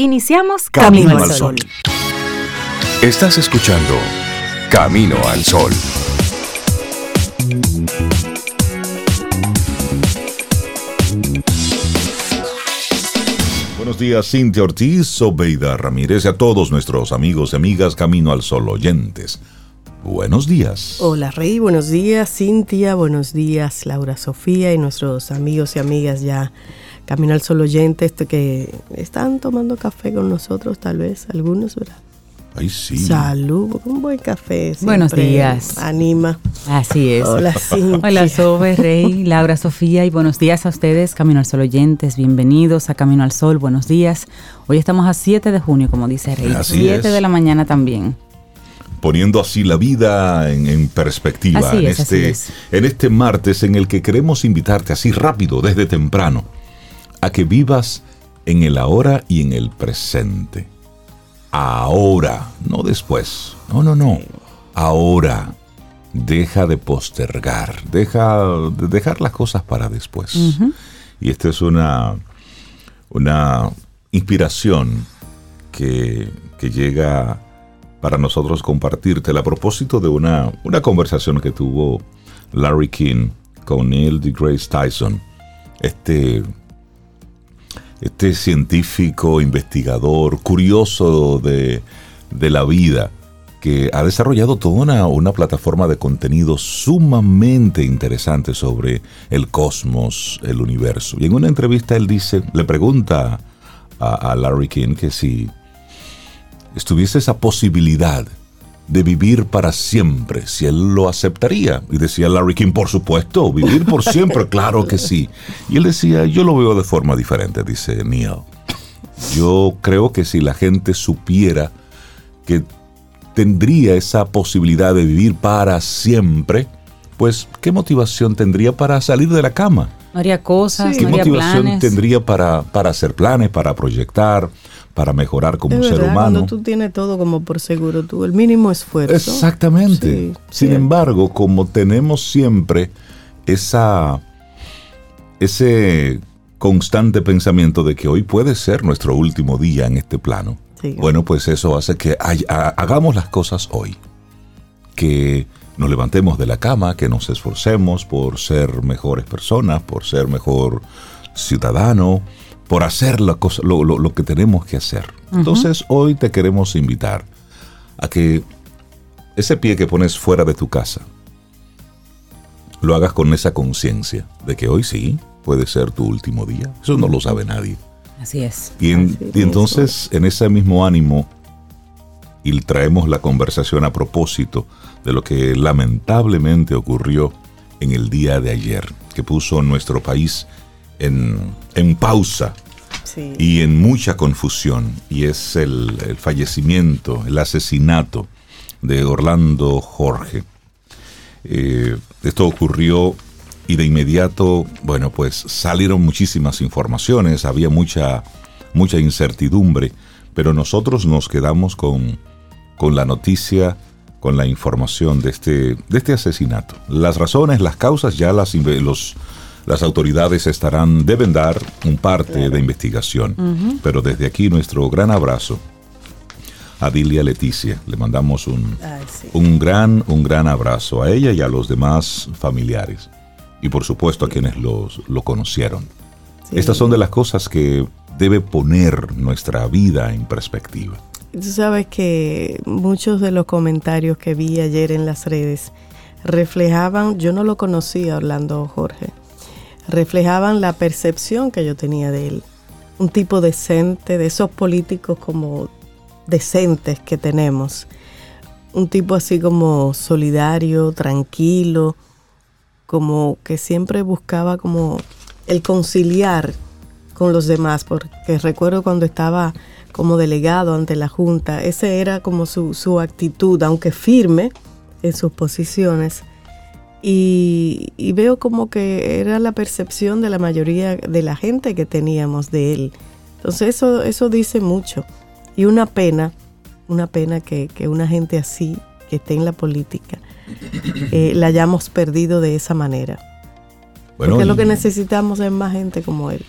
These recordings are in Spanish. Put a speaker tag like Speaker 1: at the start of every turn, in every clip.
Speaker 1: Iniciamos Camino, al Sol.
Speaker 2: Estás escuchando Camino al Sol. Buenos días, Cintia Ortiz, Sobeida Ramírez y a todos nuestros amigos y amigas Camino al Sol oyentes. Buenos días.
Speaker 3: Hola Rey, buenos días Cintia, buenos días Laura Sofía y nuestros amigos y amigas ya Camino al Sol oyentes que están tomando café con nosotros, tal vez algunos, ¿verdad?
Speaker 2: Ay, sí.
Speaker 3: Salud, un buen café.
Speaker 1: Buenos días.
Speaker 3: Anima.
Speaker 1: Así es.
Speaker 3: Hola, Cintia.
Speaker 1: Hola, Sobe, Rey, Laura, Sofía y buenos días a ustedes, Camino al Sol oyentes. Bienvenidos a Camino al Sol, buenos días. Hoy estamos a 7 de junio, como dice Rey.
Speaker 2: Así
Speaker 1: 7
Speaker 2: es.
Speaker 1: de la mañana también.
Speaker 2: poniendo así la vida en, en perspectiva
Speaker 1: Así
Speaker 2: en,
Speaker 1: es, así
Speaker 2: este,
Speaker 1: es.
Speaker 2: en este martes en el que queremos invitarte así rápido, desde temprano, a que vivas en el ahora y en el presente. Ahora, no después. No, no, no. Ahora. Deja de postergar, deja de dejar las cosas para después. Y esta es una, una inspiración que, que llega para nosotros compartírtela a propósito de una, una conversación que tuvo Larry King con Neil deGrasse Tyson, este, este científico, investigador, curioso de, de la vida, que ha desarrollado toda una, una plataforma de contenido sumamente interesante sobre el cosmos, el universo. Y en una entrevista él dice, le pregunta a, a Larry King que si estuviese esa posibilidad de vivir para siempre, si él lo aceptaría. Y decía Larry King, por supuesto, vivir por siempre, claro que sí. Y él decía, yo lo veo de forma diferente, dice Neil. Yo creo que si la gente supiera que tendría esa posibilidad de vivir para siempre, pues ¿qué motivación tendría para salir de la cama?
Speaker 1: No haría cosas,
Speaker 3: Sí.
Speaker 2: ¿Qué
Speaker 1: no haría
Speaker 2: motivación
Speaker 1: planes.
Speaker 2: tendría para, para hacer planes, para proyectar, para mejorar como
Speaker 3: Es
Speaker 2: ser
Speaker 3: verdad,
Speaker 2: humano?
Speaker 3: cuando tú tienes todo como por seguro, tú el mínimo esfuerzo.
Speaker 2: Exactamente.
Speaker 3: Sí,
Speaker 2: Sin
Speaker 3: sí.
Speaker 2: embargo, como tenemos siempre esa, ese constante pensamiento de que hoy puede ser nuestro último día en este plano,
Speaker 3: Sí.
Speaker 2: bueno, pues eso hace que hay- ha- hagamos las cosas hoy. Que nos levantemos de la cama, que nos esforcemos por ser mejores personas, por ser mejor ciudadano, por hacer la cosa, lo, lo- lo que tenemos que hacer. Entonces hoy te queremos invitar a que ese pie que pones fuera de tu casa, lo hagas con esa conciencia de que hoy sí puede ser tu último día. Eso no lo sabe nadie.
Speaker 1: Así es.
Speaker 2: Y, en-
Speaker 3: Así
Speaker 2: y entonces, en ese mismo ánimo, y traemos la conversación a propósito de lo que lamentablemente ocurrió en el día de ayer, que puso nuestro país en, en pausa
Speaker 3: Sí.
Speaker 2: y en mucha confusión, y es el, el fallecimiento, el asesinato de Orlando Jorge. Eh, esto ocurrió y de inmediato, bueno, pues salieron muchísimas informaciones, había mucha, mucha incertidumbre, pero nosotros nos quedamos con, con la noticia, con la información de este, de este asesinato. Las razones, las causas, ya las, los, las autoridades estarán, deben dar un parte de investigación. Pero desde aquí nuestro gran abrazo a Dilia Leticia. Le mandamos un,
Speaker 3: Ay, sí.
Speaker 2: un gran, un gran abrazo a ella y a los demás familiares. Y por supuesto a quienes los, lo conocieron.
Speaker 3: Sí.
Speaker 2: Estas son de las cosas que debe poner nuestra vida en perspectiva.
Speaker 3: Tú sabes que muchos de los comentarios que vi ayer en las redes reflejaban, yo no lo conocía Orlando Jorge, reflejaban la percepción que yo tenía de él. Un tipo decente, de esos políticos como decentes que tenemos. Un tipo así como solidario, tranquilo, como que siempre buscaba como el conciliar con los demás, porque recuerdo cuando estaba como delegado ante la Junta, esa era como su, su actitud, aunque firme en sus posiciones. Y, y veo como que era la percepción de la mayoría de la gente que teníamos de él. Entonces eso, eso dice mucho. Y una pena, una pena que, que una gente así, que esté en la política, eh, la hayamos perdido de esa manera.
Speaker 2: Bueno,
Speaker 3: Porque lo que necesitamos es más gente como él.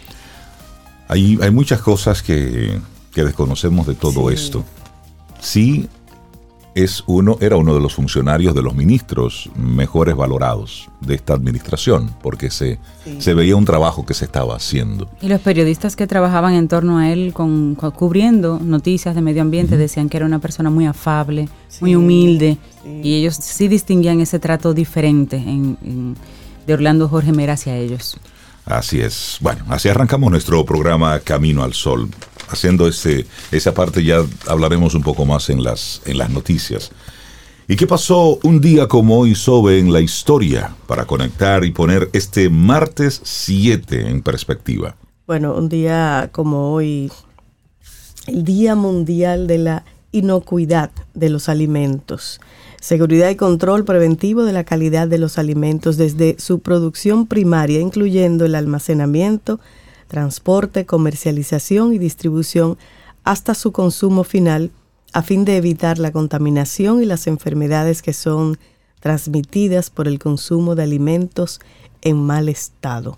Speaker 2: hay, hay muchas cosas que, que desconocemos de todo esto. Sí es uno, era uno de los funcionarios de los ministros mejores valorados de esta administración, porque se, se veía un trabajo que se estaba haciendo.
Speaker 1: Y los periodistas que trabajaban en torno a él, con, cubriendo noticias de medio ambiente, decían que era una persona muy afable, muy humilde, y ellos sí distinguían ese trato diferente de Orlando Jorge Mera hacia ellos.
Speaker 2: Así es. Bueno, así arrancamos nuestro programa Camino al Sol haciendo ese, esa parte ya hablaremos un poco más en las, en las noticias. ¿Y qué pasó un día como hoy, Sobe, en la historia para conectar y poner este martes 7 en perspectiva?
Speaker 3: Bueno, un día como hoy, el Día Mundial de la Inocuidad de los Alimentos. Seguridad y control preventivo de la calidad de los alimentos desde su producción primaria, incluyendo el almacenamiento, transporte, comercialización y distribución hasta su consumo final a fin de evitar la contaminación y las enfermedades que son transmitidas por el consumo de alimentos en mal estado.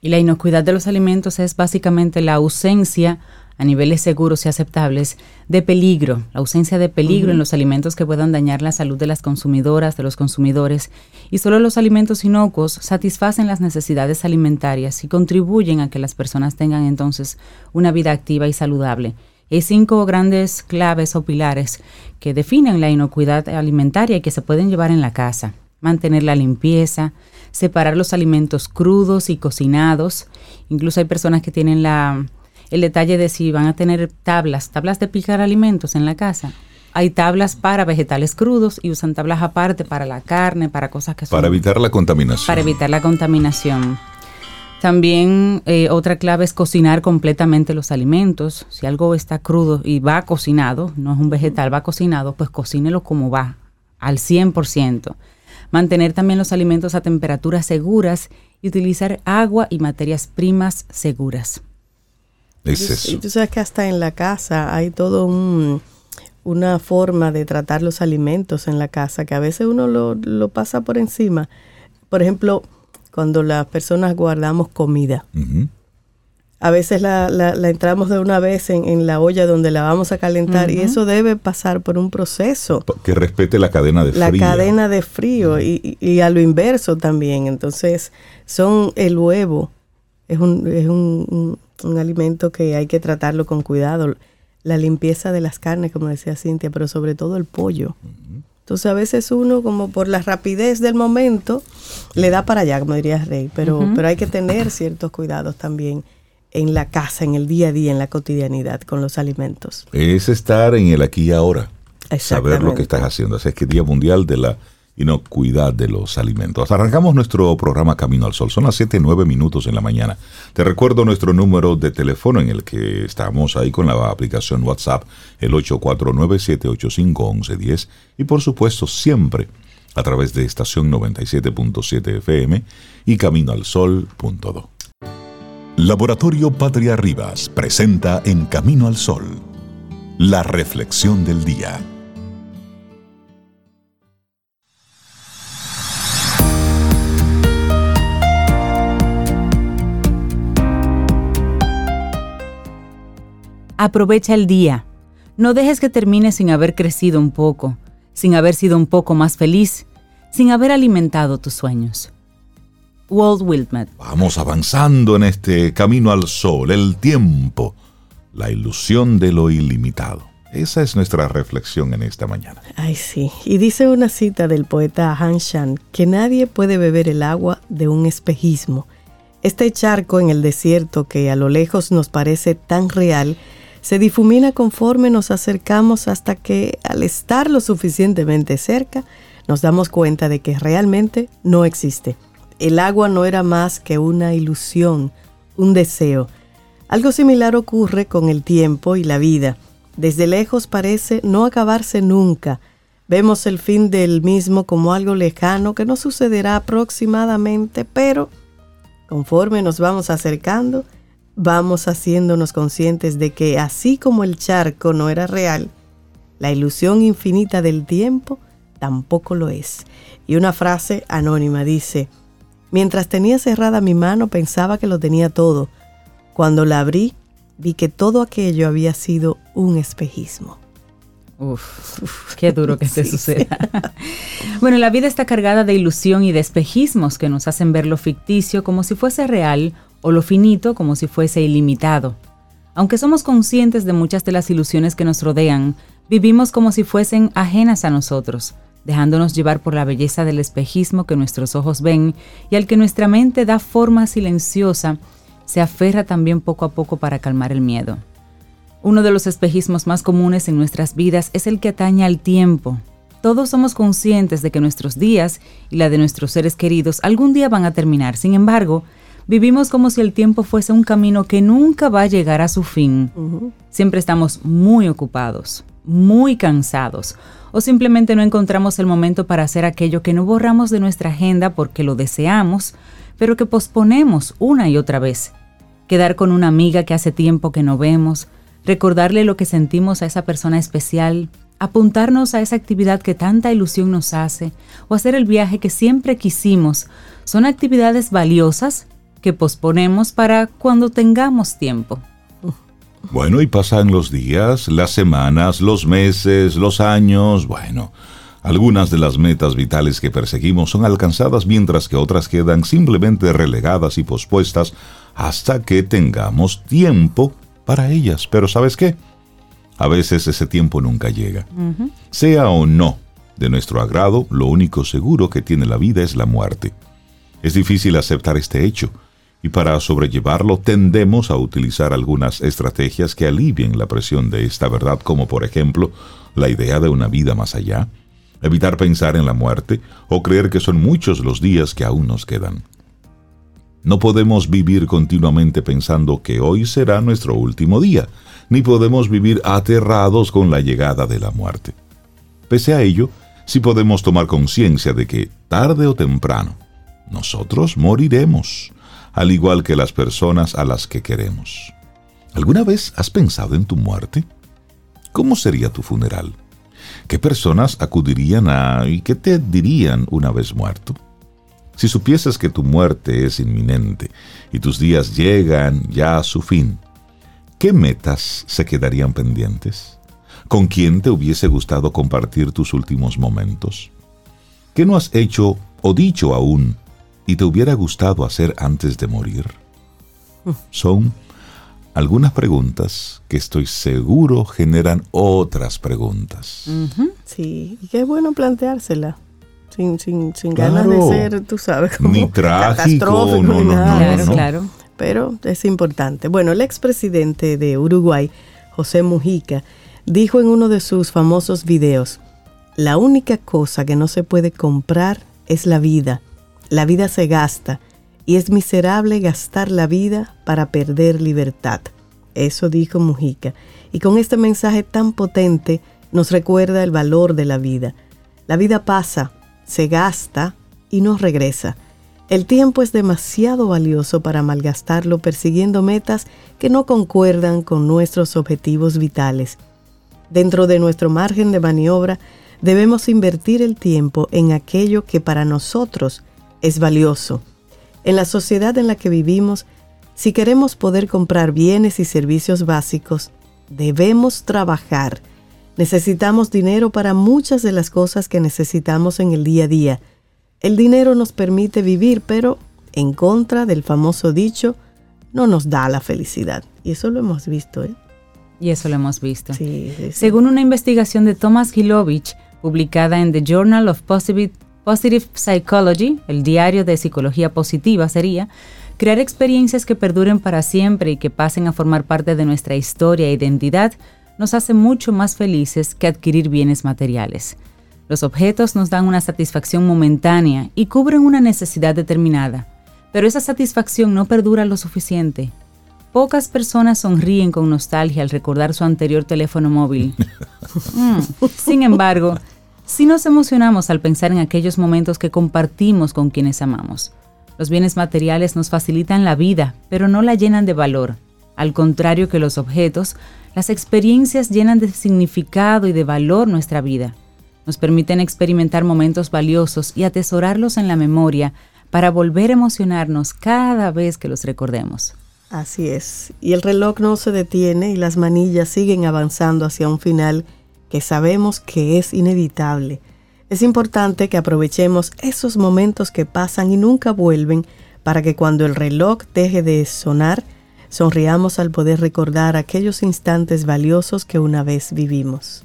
Speaker 1: Y la inocuidad de los alimentos es básicamente la ausencia a niveles seguros y aceptables de peligro, la ausencia de peligro en los alimentos que puedan dañar la salud de las consumidoras, de los consumidores, y solo los alimentos inocuos satisfacen las necesidades alimentarias y contribuyen a que las personas tengan entonces una vida activa y saludable. Hay cinco grandes claves o pilares que definen la inocuidad alimentaria y que se pueden llevar en la casa. Mantener la limpieza, separar los alimentos crudos y cocinados. Incluso hay personas que tienen la el detalle de si van a tener tablas, tablas de picar alimentos en la casa. Hay tablas para vegetales crudos y usan tablas aparte para la carne, para cosas que son...
Speaker 2: Para evitar la contaminación.
Speaker 1: Para evitar la contaminación. También eh, otra clave es cocinar completamente los alimentos. Si algo está crudo y va cocinado, no es un vegetal, va cocinado, pues cocínelo como va, al 100%. Mantener también los alimentos a temperaturas seguras y utilizar agua y materias primas seguras.
Speaker 3: Y tú sabes que hasta en la casa hay todo una forma de tratar los alimentos en la casa que a veces uno lo, pasa por encima. Por ejemplo, cuando las personas guardamos comida. A veces la, entramos de una vez en, la olla donde la vamos a calentar y eso debe pasar por un proceso.
Speaker 2: Que respete la cadena de
Speaker 3: frío. La cadena de frío y, y, a lo inverso también. Entonces, son el huevo. Es un, es un, un alimento que hay que tratarlo con cuidado. La limpieza de las carnes, como decía Cintia, pero sobre todo el pollo. Entonces a veces uno, como por la rapidez del momento, le da para allá, como diría Rey, pero, pero hay que tener ciertos cuidados también en la casa, en el día a día, en la cotidianidad con los alimentos.
Speaker 2: Es estar en el aquí y ahora. Saber lo que estás haciendo. Así es que Día Mundial de la inocuidad de los alimentos. Arrancamos nuestro programa Camino al Sol. Son las 7, 9 minutos en la mañana. Te recuerdo nuestro número de teléfono en el que estamos ahí con la aplicación WhatsApp, el 849-785-1110. Y por supuesto, siempre a través de estación 97.7 FM y caminoalsol.do. Laboratorio Patria Rivas presenta En Camino al Sol, la reflexión del día.
Speaker 1: Aprovecha el día. No dejes que termine sin haber crecido un poco, sin haber sido un poco más feliz, sin haber alimentado tus sueños. Walt Whitman.
Speaker 2: Vamos avanzando en este camino al sol, el tiempo, la ilusión de lo ilimitado. Esa es nuestra reflexión en esta mañana.
Speaker 3: Ay, sí. Y dice una cita del poeta Han Shan que nadie puede beber el agua de un espejismo. Este charco en el desierto que a lo lejos nos parece tan real se difumina conforme nos acercamos hasta que al estar lo suficientemente cerca nos damos cuenta de que realmente no existe. El agua no era más que una ilusión, un deseo. Algo similar ocurre con el tiempo y la vida. Desde lejos parece no acabarse nunca. Vemos el fin del mismo como algo lejano que no sucederá aproximadamente, pero conforme nos vamos acercando, vamos haciéndonos conscientes de que así como el charco no era real, la ilusión infinita del tiempo tampoco lo es. Y una frase anónima dice, mientras tenía cerrada mi mano pensaba que lo tenía todo. Cuando la abrí, vi que todo aquello había sido un espejismo.
Speaker 1: Uf, qué duro que se suceda. bueno, la vida está cargada de ilusión y de espejismos que nos hacen ver lo ficticio como si fuese real o lo finito como si fuese ilimitado. Aunque somos conscientes de muchas de las ilusiones que nos rodean, vivimos como si fuesen ajenas a nosotros, dejándonos llevar por la belleza del espejismo que nuestros ojos ven y al que nuestra mente da forma silenciosa, se aferra también poco a poco para calmar el miedo. Uno de los espejismos más comunes en nuestras vidas es el que atañe al tiempo. Todos somos conscientes de que nuestros días y la de nuestros seres queridos algún día van a terminar. Sin embargo, vivimos como si el tiempo fuese un camino que nunca va a llegar a su fin. Siempre estamos muy ocupados, muy cansados, o simplemente no encontramos el momento para hacer aquello que no borramos de nuestra agenda porque lo deseamos, pero que posponemos una y otra vez. Quedar con una amiga que hace tiempo que no vemos, recordarle lo que sentimos a esa persona especial, apuntarnos a esa actividad que tanta ilusión nos hace o hacer el viaje que siempre quisimos, son actividades valiosas que posponemos para cuando tengamos tiempo.
Speaker 2: Bueno, y pasan los días, las semanas, los meses, los años, bueno. Algunas de las metas vitales que perseguimos son alcanzadas mientras que otras quedan simplemente relegadas y pospuestas hasta que tengamos tiempo para ellas. Pero ¿sabes qué? A veces ese tiempo nunca llega. Sea o no de nuestro agrado, lo único seguro que tiene la vida es la muerte. Es difícil aceptar este hecho, y para sobrellevarlo tendemos a utilizar algunas estrategias que alivien la presión de esta verdad, como por ejemplo la idea de una vida más allá, evitar pensar en la muerte o creer que son muchos los días que aún nos quedan. No podemos vivir continuamente pensando que hoy será nuestro último día, ni podemos vivir aterrados con la llegada de la muerte. Pese a ello, sí podemos tomar conciencia de que, tarde o temprano, nosotros moriremos, al igual que las personas a las que queremos. ¿Alguna vez has pensado en tu muerte? ¿Cómo sería tu funeral? ¿Qué personas acudirían a y qué te dirían una vez muerto? Si supieses que tu muerte es inminente y tus días llegan ya a su fin, ¿qué metas se quedarían pendientes? ¿Con quién te hubiese gustado compartir tus últimos momentos? ¿Qué no has hecho o dicho aún y te hubiera gustado hacer antes de morir? Son algunas preguntas que estoy seguro generan otras preguntas.
Speaker 3: Sí, y qué bueno planteársela sin, sin, sin ganas de ser, tú sabes, como
Speaker 2: ni trágico, no, no,
Speaker 3: claro, claro. Pero es importante. Bueno, el expresidente de Uruguay, José Mujica, dijo en uno de sus famosos videos, la única cosa que no se puede comprar es la vida. La vida se gasta y es miserable gastar la vida para perder libertad. Eso dijo Mujica. Y con este mensaje tan potente nos recuerda el valor de la vida. La vida pasa, se gasta y no regresa. El tiempo es demasiado valioso para malgastarlo persiguiendo metas que no concuerdan con nuestros objetivos vitales. Dentro de nuestro margen de maniobra, debemos invertir el tiempo en aquello que para nosotros es valioso. En la sociedad en la que vivimos, si queremos poder comprar bienes y servicios básicos, debemos trabajar Necesitamos dinero para muchas de las cosas que necesitamos en el día a día. El dinero nos permite vivir, pero en contra del famoso dicho, no nos da la felicidad. Y eso lo hemos visto, ¿eh?
Speaker 1: Y eso lo hemos visto. Según una investigación de Thomas Gilovich, publicada en The Journal of Positive, Positive Psychology, el diario de psicología positiva sería, crear experiencias que perduren para siempre y que pasen a formar parte de nuestra historia e identidad nos hace mucho más felices que adquirir bienes materiales. Los objetos nos dan una satisfacción momentánea y cubren una necesidad determinada, pero esa satisfacción no perdura lo suficiente. Pocas personas sonríen con nostalgia al recordar su anterior teléfono móvil. Mm. Sin embargo, sí nos emocionamos al pensar en aquellos momentos que compartimos con quienes amamos. Los bienes materiales nos facilitan la vida, pero no la llenan de valor. Al contrario que los objetos, las experiencias llenan de significado y de valor nuestra vida. Nos permiten experimentar momentos valiosos y atesorarlos en la memoria para volver a emocionarnos cada vez que los recordemos.
Speaker 3: Así es. Y el reloj no se detiene y las manillas siguen avanzando hacia un final que sabemos que es inevitable. Es importante que aprovechemos esos momentos que pasan y nunca vuelven para que cuando el reloj deje de sonar, sonriamos al poder recordar aquellos instantes valiosos que una vez vivimos.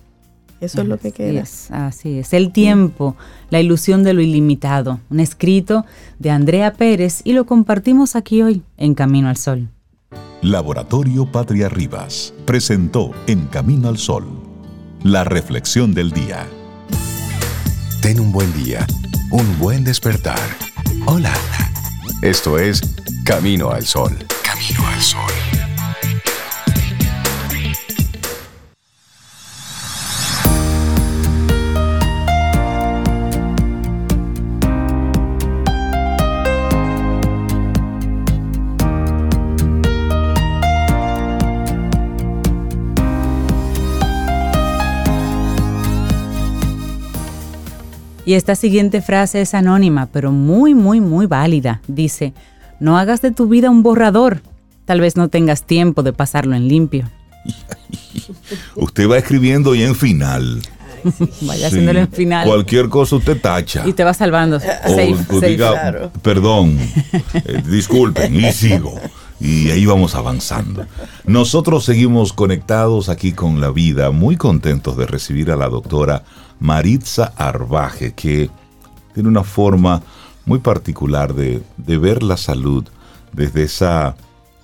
Speaker 3: Eso es lo que queda.
Speaker 1: así es. El tiempo, la ilusión de lo ilimitado. Un escrito de Andrea Pérez y lo compartimos aquí hoy en Camino al Sol.
Speaker 2: Laboratorio Patria Rivas presentó En Camino al Sol la reflexión del día.
Speaker 4: Ten un buen día, un buen despertar. Hola. Esto es Camino al Sol. Camino al Sol.
Speaker 1: Y esta siguiente frase es anónima, pero muy, muy, muy válida. Dice, no hagas de tu vida un borrador. Tal vez no tengas tiempo de pasarlo en limpio.
Speaker 2: usted va escribiendo y en final.
Speaker 1: Vaya haciéndolo en final.
Speaker 2: Cualquier cosa usted tacha.
Speaker 1: Y te va salvando.
Speaker 2: Perdón, eh, disculpen, y sigo. Y ahí vamos avanzando. Nosotros seguimos conectados aquí con la vida, muy contentos de recibir a la doctora Maritza Arbaje, que tiene una forma muy particular de, ver la salud desde esa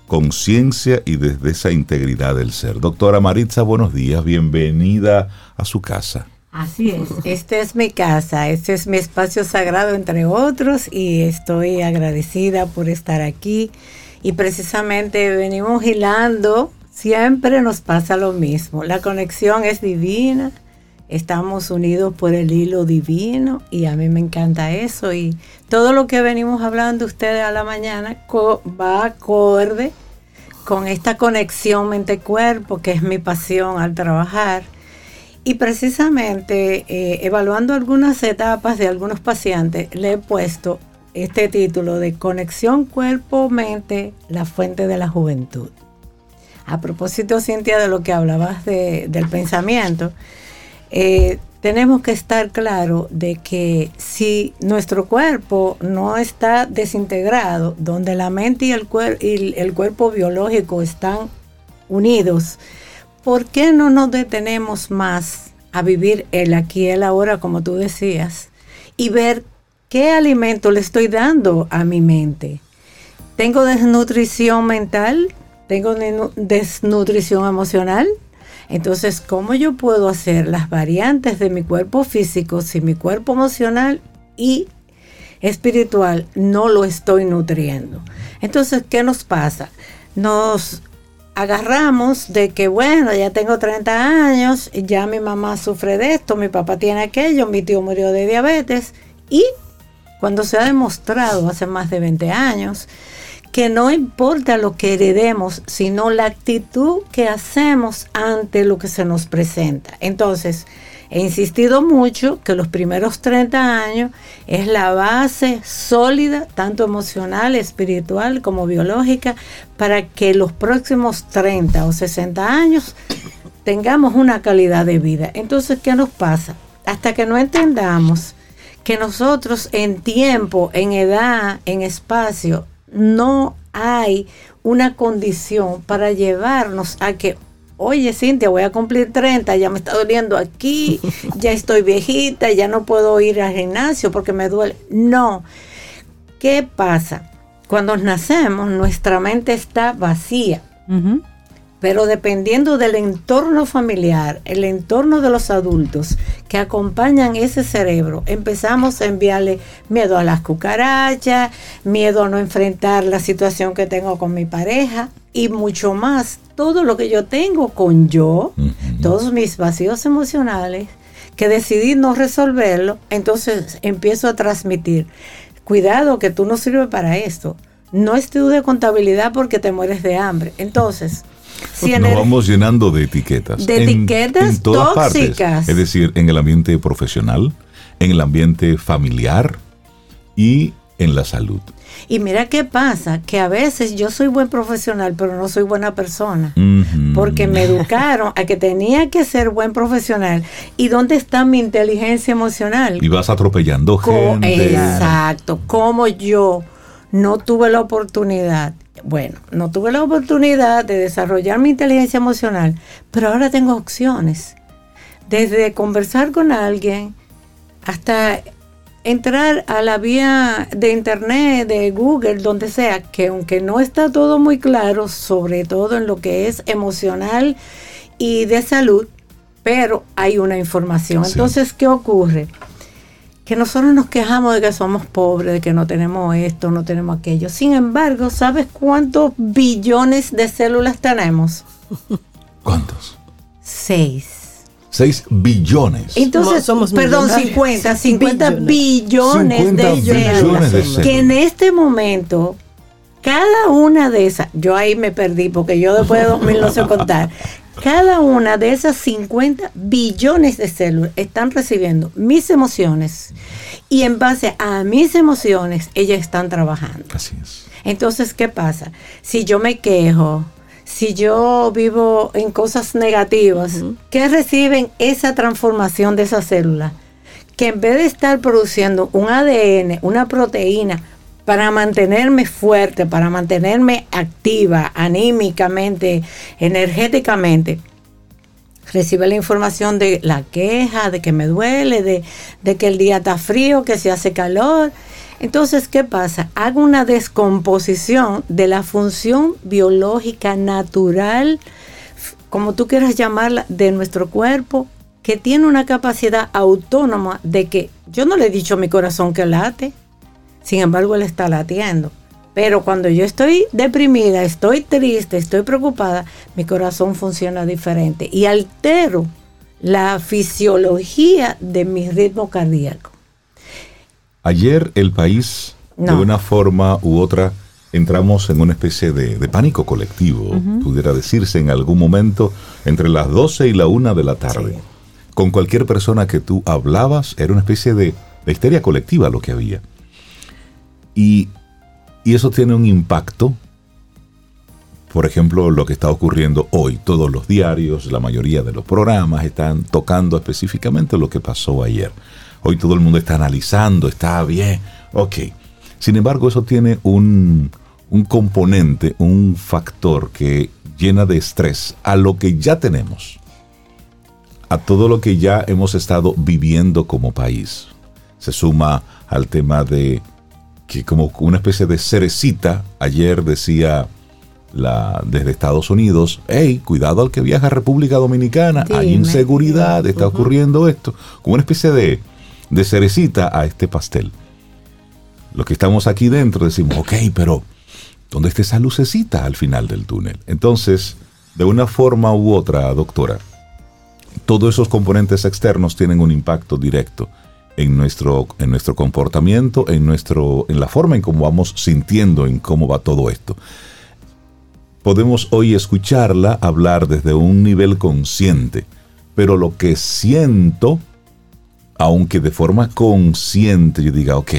Speaker 2: conciencia y desde esa integridad del ser. Doctora Maritza, buenos días, bienvenida a su casa.
Speaker 5: Así es, esta es mi casa, este es mi espacio sagrado entre otros y estoy agradecida por estar aquí y precisamente venimos hilando, siempre nos pasa lo mismo, la conexión es divina, estamos unidos por el hilo divino y a mí me encanta eso y todo lo que venimos hablando ustedes a la mañana va acorde con esta conexión mente-cuerpo que es mi pasión al trabajar. Y precisamente eh, evaluando algunas etapas de algunos pacientes, le he puesto este título de Conexión Cuerpo-Mente, la fuente de la juventud. A propósito, Cintia, de lo que hablabas del pensamiento, eh, tenemos que estar claro de que si nuestro cuerpo no está desintegrado, donde la mente y el, y el cuerpo biológico están unidos, ¿por qué no nos detenemos más a vivir el aquí y el ahora, como tú decías, y ver qué alimento le estoy dando a mi mente? ¿Tengo desnutrición mental? ¿Tengo desnutrición emocional? Entonces, ¿cómo yo puedo hacer las variantes de mi cuerpo físico si mi cuerpo emocional y espiritual no lo estoy nutriendo? Entonces, ¿qué nos pasa? Nos agarramos de que, bueno, ya tengo 30 años, ya mi mamá sufre de esto, mi papá tiene aquello, mi tío murió de diabetes y cuando se ha demostrado hace más de 20 años que no importa lo que heredemos, sino la actitud que hacemos ante lo que se nos presenta. Entonces, he insistido mucho que los primeros 30 años es la base sólida, tanto emocional, espiritual como biológica, para que los próximos 30 o 60 años tengamos una calidad de vida. Entonces, ¿qué nos pasa? Hasta que no entendamos que nosotros en tiempo, en edad, en espacio, no hay una condición para llevarnos a que, oye Cintia, voy a cumplir 30, ya me está doliendo aquí, ya estoy viejita, ya no puedo ir al gimnasio porque me duele. No. ¿Qué pasa? Cuando nacemos, nuestra mente está vacía. Pero dependiendo del entorno familiar, el entorno de los adultos que acompañan ese cerebro, empezamos a enviarle miedo a las cucarachas, miedo a no enfrentar la situación que tengo con mi pareja y mucho más, todo lo que yo tengo con yo, todos mis vacíos emocionales, que decidí no resolverlo, entonces empiezo a transmitir, cuidado que tú no sirves para esto, no estudio contabilidad porque te mueres de hambre. Entonces,
Speaker 2: nos vamos llenando de etiquetas.
Speaker 5: De etiquetas tóxicas.
Speaker 2: Es decir, en el ambiente profesional, en el ambiente familiar y en la salud.
Speaker 5: Y mira qué pasa, que a veces yo soy buen profesional, pero no soy buena persona, porque me educaron a que tenía que ser buen profesional. ¿Y dónde está mi inteligencia emocional?
Speaker 2: Y vas atropellando
Speaker 5: Co-
Speaker 2: gente.
Speaker 5: Exacto, como yo no tuve la oportunidad, bueno, no tuve la oportunidad de desarrollar mi inteligencia emocional, pero ahora tengo opciones. Desde conversar con alguien hasta entrar a la vía de internet, de Google, donde sea, que aunque no está todo muy claro, sobre todo en lo que es emocional y de salud, pero hay una información. Entonces, ¿qué ocurre? Que nosotros nos quejamos de que somos pobres, de que no tenemos esto, no tenemos aquello. Sin embargo, ¿sabes cuántos billones de células tenemos?
Speaker 2: ¿Cuántos?
Speaker 5: Seis.
Speaker 2: 6 billones.
Speaker 5: Entonces,
Speaker 3: Somos
Speaker 5: perdón,
Speaker 3: millonarios.
Speaker 5: 50, 50
Speaker 3: Billones.
Speaker 5: billones,
Speaker 2: 50
Speaker 5: de
Speaker 2: billones
Speaker 5: células.
Speaker 2: de células.
Speaker 5: Que en este momento, cada una de esas, yo ahí me perdí porque yo después de 2000 no sé contar, cada una de esas 50 billones de células están recibiendo mis emociones y en base a mis emociones ellas están trabajando.
Speaker 2: Así es.
Speaker 5: Entonces, ¿qué pasa? Si yo me quejo, si yo vivo en cosas negativas, ¿qué reciben esa transformación de esa célula? Que en vez de estar produciendo un ADN, una proteína, para mantenerme fuerte, para mantenerme activa, anímicamente, energéticamente, recibe la información de la queja, de que me duele, de, de que el día está frío, que se hace calor. Entonces, ¿qué pasa? Hago una descomposición de la función biológica natural, como tú quieras llamarla, de nuestro cuerpo, que tiene una capacidad autónoma de que yo no le he dicho a mi corazón que late, sin embargo él está latiendo. Pero cuando yo estoy deprimida, estoy triste, estoy preocupada, mi corazón funciona diferente y altero la fisiología de mi ritmo cardíaco.
Speaker 2: Ayer el país, de una forma u otra, entramos en una especie de, de pánico colectivo, pudiera decirse en algún momento, entre las 12 y la 1 de la tarde. Con cualquier persona que tú hablabas, era una especie de, de histeria colectiva lo que había. Y, y eso tiene un impacto. Por ejemplo, lo que está ocurriendo hoy, todos los diarios, la mayoría de los programas están tocando específicamente lo que pasó ayer. Hoy todo el mundo está analizando, está bien, ok. Sin embargo, eso tiene un, un componente, un factor que llena de estrés a lo que ya tenemos, a todo lo que ya hemos estado viviendo como país. Se suma al tema de que como una especie de cerecita, ayer decía la, desde Estados Unidos, hey, cuidado al que viaja a República Dominicana, hay inseguridad, está ocurriendo esto, como una especie de, de cerecita a este pastel. Los que estamos aquí dentro decimos, ok, pero ¿dónde está esa lucecita al final del túnel? Entonces, de una forma u otra, doctora, todos esos componentes externos tienen un impacto directo en nuestro, en nuestro comportamiento, en, nuestro, en la forma en cómo vamos sintiendo, en cómo va todo esto. Podemos hoy escucharla hablar desde un nivel consciente, pero lo que siento, aunque de forma consciente yo diga, ok,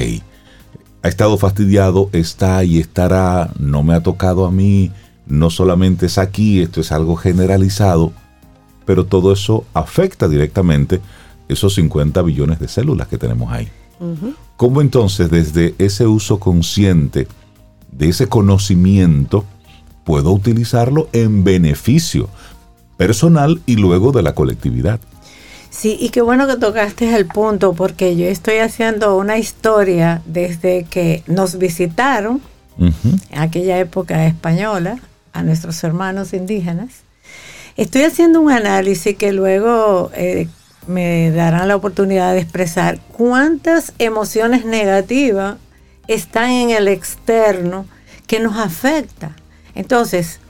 Speaker 2: ha estado fastidiado, está y estará, no me ha tocado a mí, no solamente es aquí, esto es algo generalizado, pero todo eso afecta directamente esos 50 billones de células que tenemos ahí. ¿Cómo entonces desde ese uso consciente de ese conocimiento puedo utilizarlo en beneficio personal y luego de la colectividad?
Speaker 5: Sí, y qué bueno que tocaste el punto, porque yo estoy haciendo una historia desde que nos visitaron en aquella época española a nuestros hermanos indígenas. Estoy haciendo un análisis que luego eh, me darán la oportunidad de expresar cuántas emociones negativas están en el externo que nos afecta. Entonces,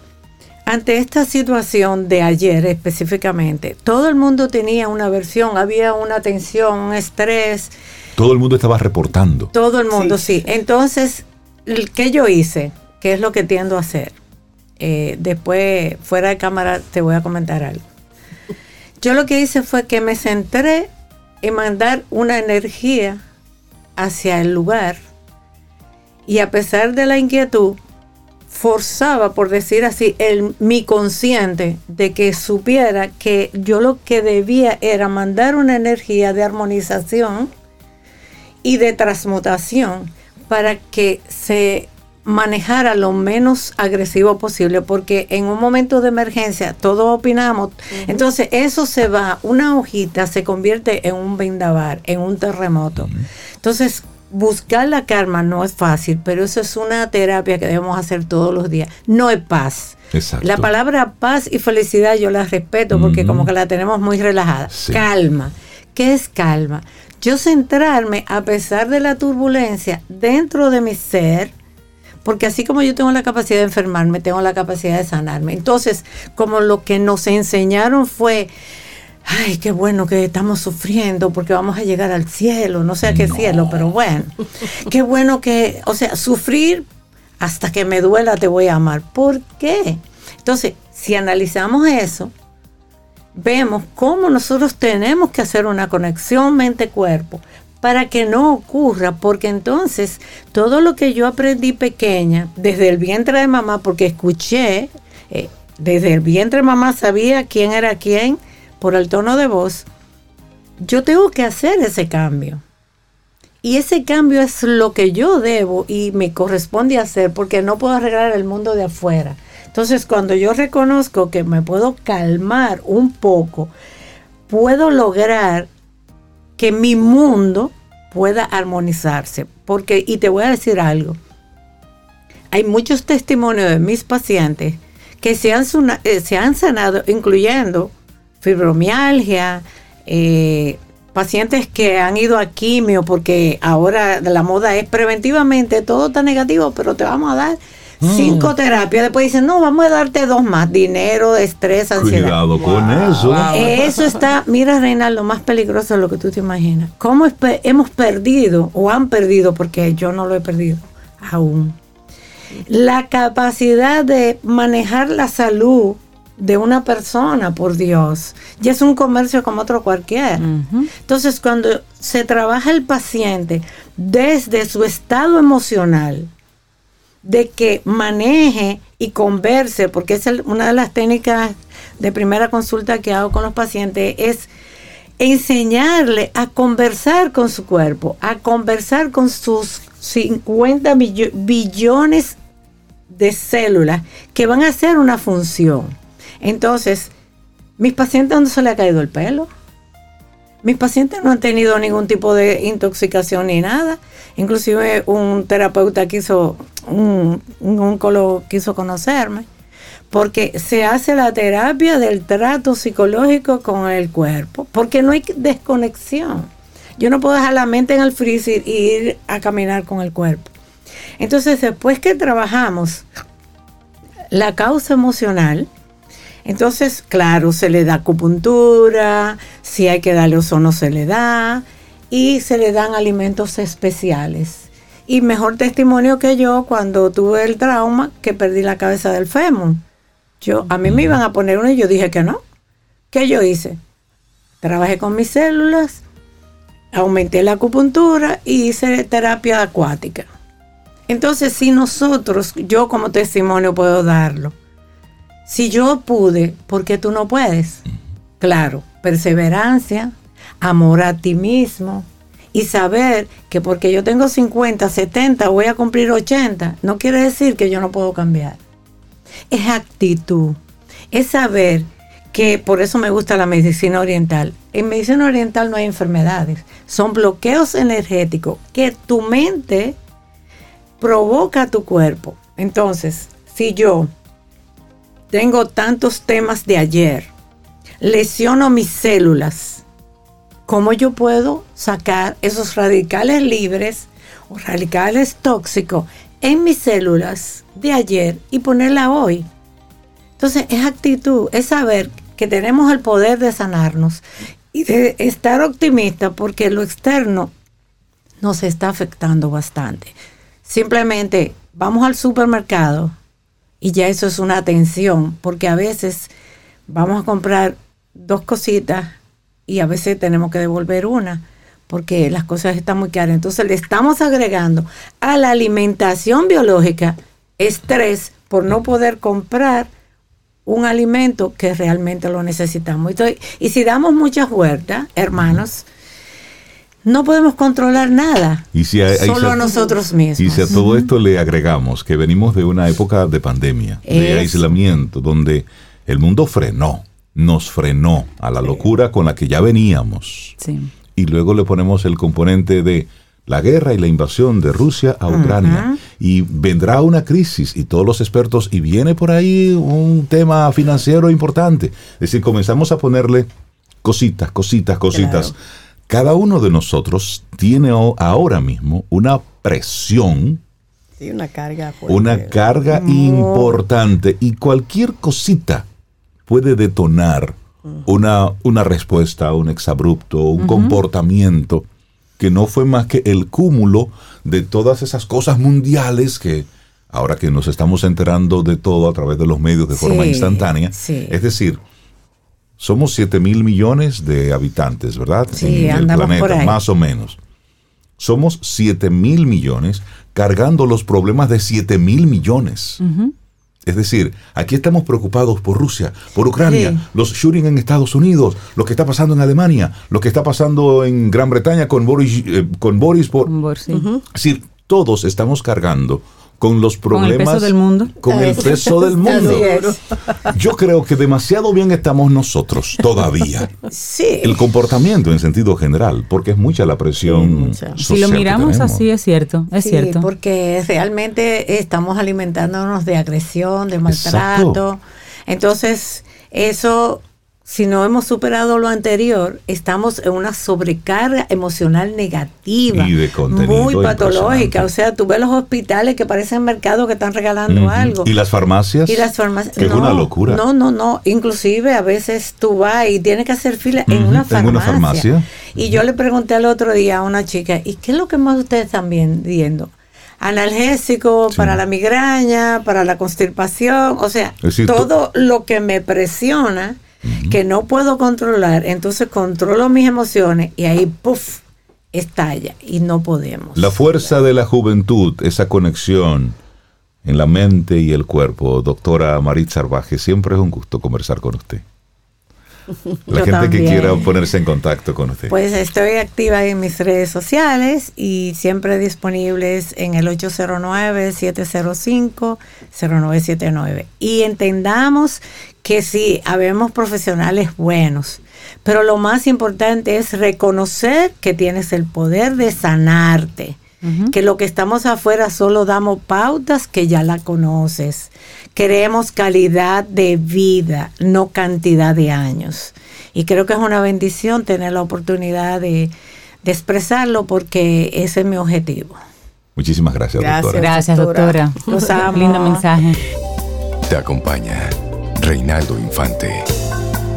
Speaker 5: ante esta situación de ayer específicamente, todo el mundo tenía una versión, había una tensión, un estrés,
Speaker 2: Todo el mundo estaba reportando.
Speaker 5: todo el mundo, sí. Entonces, ¿qué yo hice? ¿Qué es lo que tiendo a hacer? Eh, después, fuera de cámara, te voy a comentar algo. Yo lo que hice fue que me centré en mandar una energía hacia el lugar Y a pesar de la inquietud, forzaba, por decir así, el, mi consciente de que supiera que yo lo que debía era mandar una energía de armonización y de transmutación para que se manejara lo menos agresivo posible, porque en un momento de emergencia todos opinamos, entonces eso se va, una hojita se convierte en un vendaval, en un terremoto. Entonces, buscar la karma no es fácil, pero eso es una terapia que debemos hacer todos los días. No es paz. La palabra paz y felicidad yo la respeto porque como que la tenemos muy relajada. Calma. ¿Qué es calma? Yo centrarme a pesar de la turbulencia dentro de mi ser, porque así como yo tengo la capacidad de enfermarme, tengo la capacidad de sanarme. Entonces, como lo que nos enseñaron fue ay, qué bueno que estamos sufriendo porque vamos a llegar al cielo, no sé a qué cielo, pero bueno, qué bueno que, o sea, sufrir hasta que me duela te voy a amar. ¿Por qué? Entonces, si analizamos eso, vemos cómo nosotros tenemos que hacer una conexión mente-cuerpo para que no ocurra, porque entonces todo lo que yo aprendí pequeña, desde el vientre de mamá, porque escuché, eh, desde el vientre de mamá sabía quién era quién, por el tono de voz, yo tengo que hacer ese cambio. Y ese cambio es lo que yo debo y me corresponde hacer porque no puedo arreglar el mundo de afuera. Entonces, cuando yo reconozco que me puedo calmar un poco, puedo lograr que mi mundo pueda armonizarse. Porque, y te voy a decir algo, hay muchos testimonios de mis pacientes que se han, eh, se han sanado, incluyendo fibromialgia, eh, pacientes que han ido a quimio porque ahora la moda es preventivamente, todo está negativo, pero te vamos a dar. Cinco terapias. Después dicen, no, vamos a darte dos más, dinero, estrés, ansiedad.
Speaker 2: Cuidado con eso.
Speaker 5: Eso está, mira Reina, lo más peligroso de lo que tú te imaginas. ¿Cómo hemos perdido o han perdido, porque yo no lo he perdido aún, la capacidad de manejar la salud de una persona, por Dios. Ya es un comercio como otro cualquiera. Entonces, cuando se trabaja el paciente desde su estado emocional, de que maneje y converse, porque es una de las técnicas de primera consulta que hago con los pacientes, es enseñarle a conversar con su cuerpo, a conversar con sus 50 billones de células que van a hacer una función. Entonces, mis pacientes no se le ha caído el pelo. Mis pacientes no han tenido ningún tipo de intoxicación ni nada. Inclusive un terapeuta quiso, un, un oncólogo quiso conocerme, porque se hace la terapia del trato psicológico con el cuerpo, porque no hay desconexión. Yo no puedo dejar la mente en el freezer y ir a caminar con el cuerpo. Entonces, después que trabajamos la causa emocional, entonces, claro, se le da acupuntura, si hay que darle ozono se le da y se le dan alimentos especiales. Y mejor testimonio que yo cuando tuve el trauma que perdí la cabeza del fémur. Yo, a mí me iban a poner uno y yo dije que no. ¿Qué yo hice? Trabajé con mis células, aumenté la acupuntura y hice terapia acuática. Entonces, si nosotros, yo como testimonio puedo darlo, si yo pude, ¿por qué tú no puedes? Claro, perseverancia, amor a ti mismo y saber que porque yo tengo 50, 70, voy a cumplir 80, no quiere decir que yo no puedo cambiar. Es actitud, es saber que por eso me gusta la medicina oriental. En medicina oriental no hay enfermedades, son bloqueos energéticos que tu mente provoca a tu cuerpo. Entonces, si yo tengo tantos temas de ayer, lesiono mis células, ¿cómo yo puedo sacar esos radicales libres o radicales tóxicos en mis células de ayer y ponerla hoy? Entonces es actitud, es saber que tenemos el poder de sanarnos y de estar optimista porque lo externo nos está afectando bastante. Simplemente vamos al supermercado y ya eso es una atención, porque a veces vamos a comprar dos cositas y a veces tenemos que devolver una, porque las cosas están muy caras. Entonces le estamos agregando a la alimentación biológica estrés por no poder comprar un alimento que realmente lo necesitamos. y si damos muchas vueltas, hermanos, no podemos controlar nada.
Speaker 2: Y si
Speaker 5: solo a nosotros mismos.
Speaker 2: Y si a todo esto le agregamos que venimos de una época de pandemia, de aislamiento, donde el mundo frenó, nos frenó a la locura con la que ya veníamos. Y luego le ponemos el componente de la guerra y la invasión de Rusia a Ucrania. Y vendrá una crisis y todos los expertos, y viene por ahí un tema financiero importante. Es decir, comenzamos a ponerle cositas, cositas, cositas. Cada uno de nosotros tiene ahora mismo una presión.
Speaker 3: una carga.
Speaker 2: Una carga importante y cualquier cosita puede detonar una, una respuesta, un exabrupto, un comportamiento que no fue más que el cúmulo de todas esas cosas mundiales que ahora que nos estamos enterando de todo a través de los medios de forma instantánea, es decir, somos 7 mil millones de habitantes, ¿verdad?
Speaker 5: Sí, en el planeta,
Speaker 2: más o menos. Somos 7 mil millones cargando los problemas de 7 mil millones. Es decir, aquí estamos preocupados por Rusia, por Ucrania, los shooting en Estados Unidos, lo que está pasando en Alemania, lo que está pasando en Gran Bretaña con Boris, eh, con Boris por... Es decir, todos estamos cargando con los problemas. Con el peso
Speaker 1: del mundo.
Speaker 2: Con el peso del mundo. Yo creo que demasiado bien estamos nosotros todavía.
Speaker 5: Sí.
Speaker 2: El comportamiento en sentido general, porque es mucha la presión.
Speaker 1: si lo miramos así, es cierto, es sí, cierto.
Speaker 5: Porque realmente estamos alimentándonos de agresión, de maltrato. Entonces, eso si no hemos superado lo anterior, estamos en una sobrecarga emocional negativa, muy patológica. O sea, tú ves los hospitales que parecen mercados que están regalando algo.
Speaker 2: ¿Y las farmacias?
Speaker 5: Y las farmacias.
Speaker 2: es una locura.
Speaker 5: No, no, no. Inclusive a veces tú vas y tienes que hacer fila en, una farmacia. en una farmacia. Y yo le pregunté el otro día a una chica, ¿y qué es lo que más ustedes están viendo? analgésico para la migraña, para la constipación, o sea, todo lo que me presiona que no puedo controlar, entonces controlo mis emociones y ahí, puff, estalla y no podemos.
Speaker 2: La fuerza de la juventud, esa conexión en la mente y el cuerpo. Doctora Marit Sarvaje, siempre es un gusto conversar con usted. La gente que quiera ponerse en contacto con usted.
Speaker 5: Pues estoy activa en mis redes sociales y siempre disponibles en el 809-705-0979. Y entendamos que sí, habemos profesionales buenos, pero lo más importante es reconocer que tienes el poder de sanarte, que lo que estamos afuera solo damos pautas que ya la conoces. Queremos calidad de vida, no cantidad de años. Y creo que es una bendición tener la oportunidad de, expresarlo porque ese es mi objetivo.
Speaker 2: Muchísimas gracias, doctora.
Speaker 1: Gracias, doctora.
Speaker 5: Los amo.
Speaker 1: Lindo mensaje.
Speaker 4: Te acompaña Reinaldo Infante.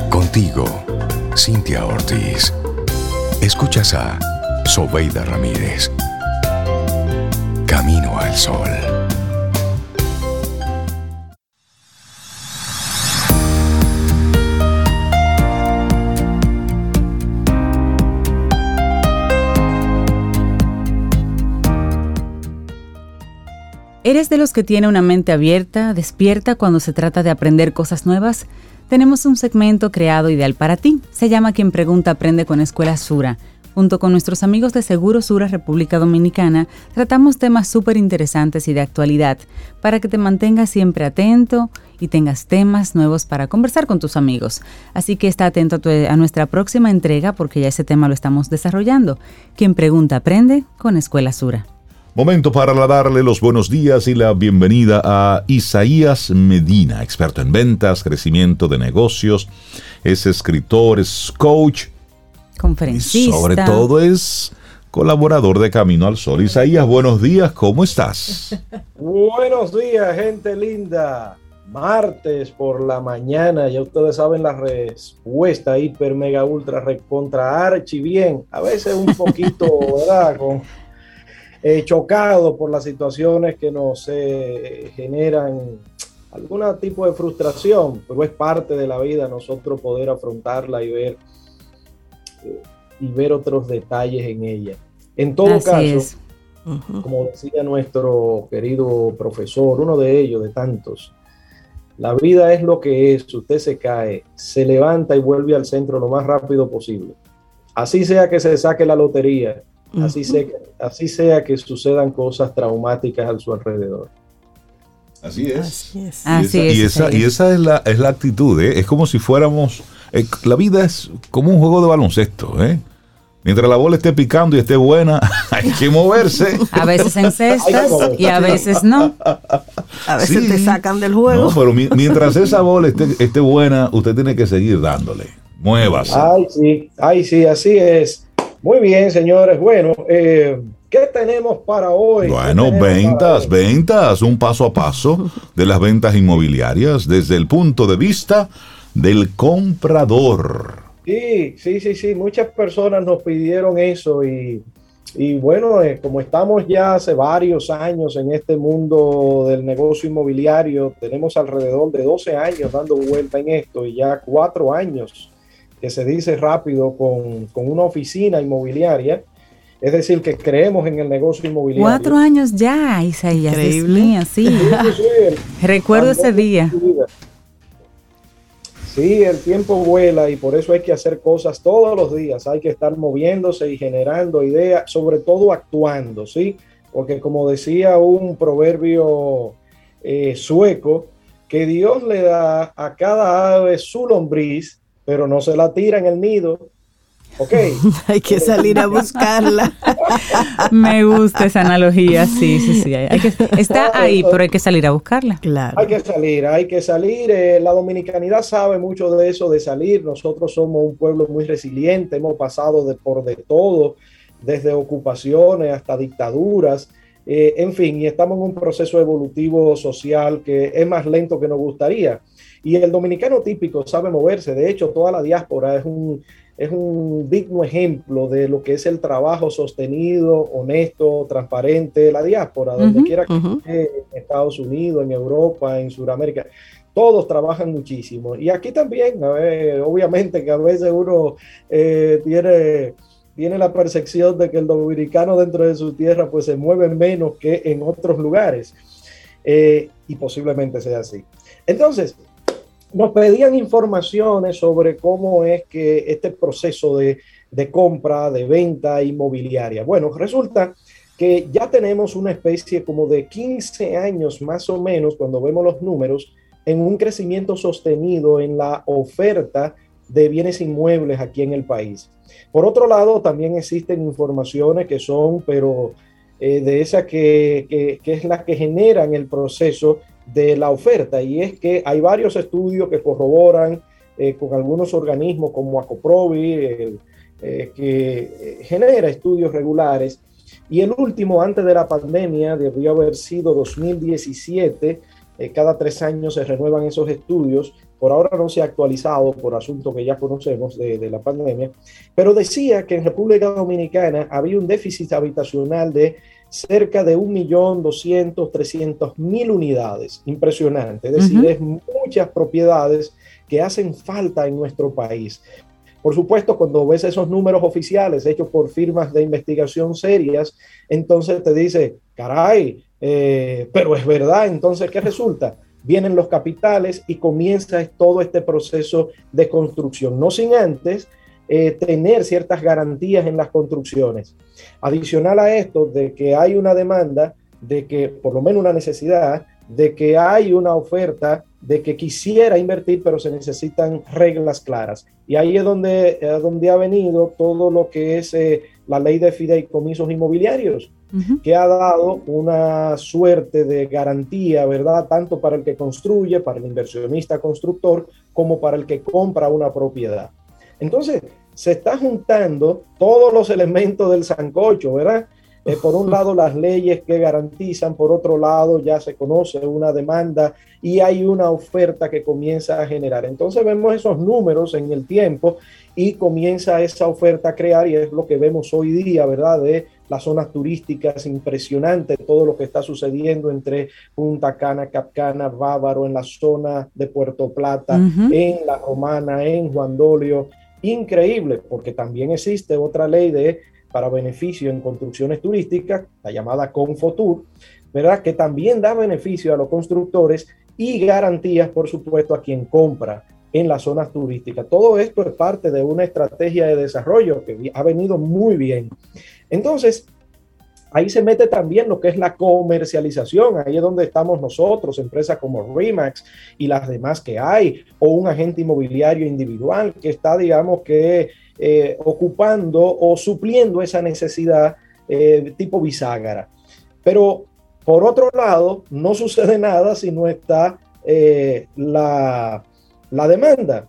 Speaker 4: Contigo, Cintia Ortiz. Escuchas a Sobeida Ramírez. Camino al Sol.
Speaker 1: ¿Eres de los que tiene una mente abierta, despierta cuando se trata de aprender cosas nuevas? Tenemos un segmento creado ideal para ti. Se llama Quien Pregunta Aprende con Escuela Sura. Junto con nuestros amigos de Seguro Sura República Dominicana, tratamos temas súper interesantes y de actualidad para que te mantengas siempre atento y tengas temas nuevos para conversar con tus amigos. Así que está atento a, a nuestra próxima entrega porque ya ese tema lo estamos desarrollando. Quien pregunta aprende con Escuela Sura.
Speaker 2: Momento para darle los buenos días y la bienvenida a Isaías Medina, experto en ventas, crecimiento de negocios, es escritor, es coach,
Speaker 1: conferencista.
Speaker 2: Y sobre todo es colaborador de Camino al Sol. Isaías, buenos días, ¿cómo estás?
Speaker 6: buenos días, gente linda. Martes por la mañana, ya ustedes saben la respuesta hiper, mega, ultra, recontra, archi, bien. A veces un poquito, ¿verdad? Con eh, chocado por las situaciones que nos eh, generan algún tipo de frustración, pero es parte de la vida nosotros poder afrontarla y ver y ver otros detalles en ella. En todo caso, como decía nuestro querido profesor, uno de ellos, de tantos, la vida es lo que es, usted se cae, se levanta y vuelve al centro lo más rápido posible. Así sea que se saque la lotería, así, sea, así sea que sucedan cosas traumáticas a su alrededor.
Speaker 2: Así es. y, esa, y, esa, es la, es la actitud, ¿eh? es como si fuéramos, eh, la vida es como un juego de baloncesto, ¿eh? Mientras la bola esté picando y esté buena, hay que moverse.
Speaker 1: A veces en cestas y a veces no.
Speaker 3: A veces te sacan del juego.
Speaker 2: No, pero mientras esa bola esté, esté, buena, usted tiene que seguir dándole. Muévase.
Speaker 6: Ay, sí, ay, sí, así es. Muy bien, señores. Bueno, eh, ¿qué tenemos para hoy?
Speaker 2: Bueno, ventas, ventas, un paso a paso de las ventas inmobiliarias desde el punto de vista del comprador.
Speaker 6: Sí, sí, sí, sí. Muchas personas nos pidieron eso y, bueno, eh, como estamos ya hace varios años en este mundo del negocio inmobiliario, tenemos alrededor de 12 años dando vuelta en esto y ya cuatro años que se dice rápido con, una oficina inmobiliaria. Es decir, que creemos en el negocio inmobiliario.
Speaker 1: Cuatro años ya, Isaías. Increíble. sí. Recuerdo ese día.
Speaker 6: Sí, el tiempo vuela y por eso hay que hacer cosas todos los días. Hay que estar moviéndose y generando ideas, sobre todo actuando, ¿sí? Porque como decía un proverbio eh, sueco, que Dios le da a cada ave su lombriz, pero no se la tira en el nido, Ok.
Speaker 3: hay que salir a buscarla.
Speaker 1: Me gusta esa analogía, sí, sí, sí. Hay que, está ahí, pero hay que salir a buscarla.
Speaker 6: Claro. Hay que salir, hay que salir. Eh, la dominicanidad sabe mucho de eso, de salir. Nosotros somos un pueblo muy resiliente, hemos pasado de, por de todo, desde ocupaciones hasta dictaduras. Eh, en fin, y estamos en un proceso evolutivo social que es más lento que nos gustaría. Y el dominicano típico sabe moverse. De hecho, toda la diáspora es un es un digno ejemplo de lo que es el trabajo sostenido, honesto, transparente, la diáspora, donde quiera que esté, en Estados Unidos, en Europa, en Sudamérica. Todos trabajan muchísimo. Y aquí también, a ver, obviamente que a veces uno eh, tiene, tiene la percepción de que el dominicano dentro de su tierra pues se mueve menos que en otros lugares. Eh, y posiblemente sea así. Entonces, nos pedían informaciones sobre cómo es que este proceso de, compra, de venta inmobiliaria. Bueno, resulta que ya tenemos una especie como de 15 años más o menos, cuando vemos los números, en un crecimiento sostenido en la oferta de bienes inmuebles aquí en el país. Por otro lado, también existen informaciones que son, pero eh, de esas que, que, es la que generan el proceso de la oferta y es que hay varios estudios que corroboran eh, con algunos organismos como Acoprovi, eh, que eh, genera estudios regulares. Y el último, antes de la pandemia, debió haber sido 2017. cada tres años se renuevan esos estudios. Por ahora no se ha actualizado por asunto que ya conocemos de, de la pandemia. Pero decía que en República Dominicana había un déficit habitacional de cerca de 1.200.000, 300.000 unidades. Impresionante. Es decir, es muchas propiedades que hacen falta en nuestro país. Por supuesto, cuando ves esos números oficiales hechos por firmas de investigación serias, entonces te dice, caray, eh, pero es verdad, entonces, ¿qué resulta? Vienen los capitales y comienza todo este proceso de construcción, no sin antes eh, tener ciertas garantías en las construcciones. Adicional a esto, de que hay una demanda, de que por lo menos una necesidad, de que hay una oferta, de que quisiera invertir, pero se necesitan reglas claras. Y ahí es donde, donde ha venido todo lo que es eh, la ley de fideicomisos inmobiliarios, que ha dado una suerte de garantía, ¿verdad? Tanto para el que construye, para el inversionista constructor, como para el que compra una propiedad. Entonces, se está juntando todos los elementos del sancocho, ¿verdad? Eh, por un lado, las leyes que garantizan, por otro lado, ya se conoce una demanda y hay una oferta que comienza a generar. Entonces vemos esos números en el tiempo y comienza esa oferta a crear y es lo que vemos hoy día, ¿verdad? De las zonas turísticas, impresionante todo lo que está sucediendo entre Punta Cana, Capcana, Bávaro, en la zona de Puerto Plata, en La Romana, en Juan Dolio increíble, porque también existe otra ley de para beneficio en construcciones turísticas, la llamada Confotur, ¿verdad? Que también da beneficio a los constructores y garantías, por supuesto, a quien compra en las zonas turísticas. Todo esto es parte de una estrategia de desarrollo que ha venido muy bien. Entonces, ahí se mete también lo que es la comercialización. Ahí es donde estamos nosotros, empresas como Remax y las demás que hay, o un agente inmobiliario individual que está, digamos, que eh, ocupando o supliendo esa necesidad eh, tipo bisagra. Pero por otro lado, no sucede nada si no está eh, la, la demanda.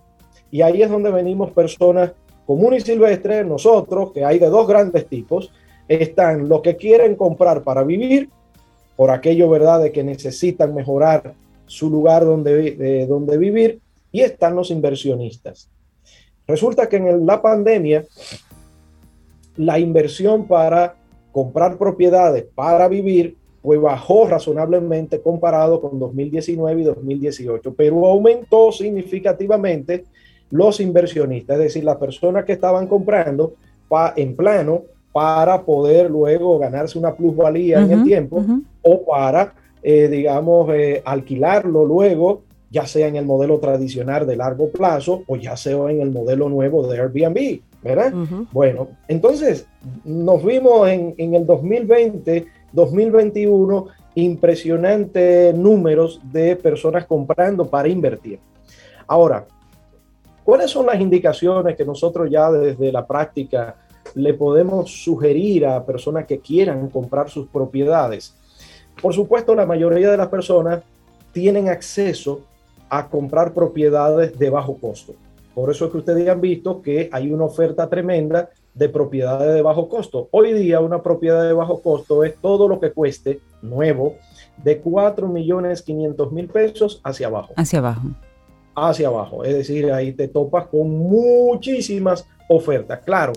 Speaker 6: Y ahí es donde venimos personas comunes y silvestres, nosotros, que hay de dos grandes tipos, están los que quieren comprar para vivir, por aquello, ¿verdad?, de que necesitan mejorar su lugar donde, donde vivir, y están los inversionistas. Resulta que en la pandemia, la inversión para comprar propiedades para vivir pues bajó razonablemente comparado con 2019 y 2018, pero aumentó significativamente los inversionistas, es decir, las personas que estaban comprando en plano para poder luego ganarse una plusvalía en el tiempo o para, eh, digamos, eh, alquilarlo luego, ya sea en el modelo tradicional de largo plazo o ya sea en el modelo nuevo de Airbnb, ¿verdad? Bueno, entonces nos vimos en, en el 2020 2021 impresionantes números de personas comprando para invertir. Ahora, ¿cuáles son las indicaciones que nosotros ya desde la práctica le podemos sugerir a personas que quieran comprar sus propiedades? Por supuesto, la mayoría de las personas tienen acceso a comprar propiedades de bajo costo. Por eso es que ustedes han visto que hay una oferta tremenda de propiedades de bajo costo. Hoy día una propiedad de bajo costo es todo lo que cueste nuevo de 4 millones 500 mil pesos hacia abajo.
Speaker 1: Hacia abajo.
Speaker 6: Hacia abajo. Es decir, ahí te topas con muchísimas ofertas. Claro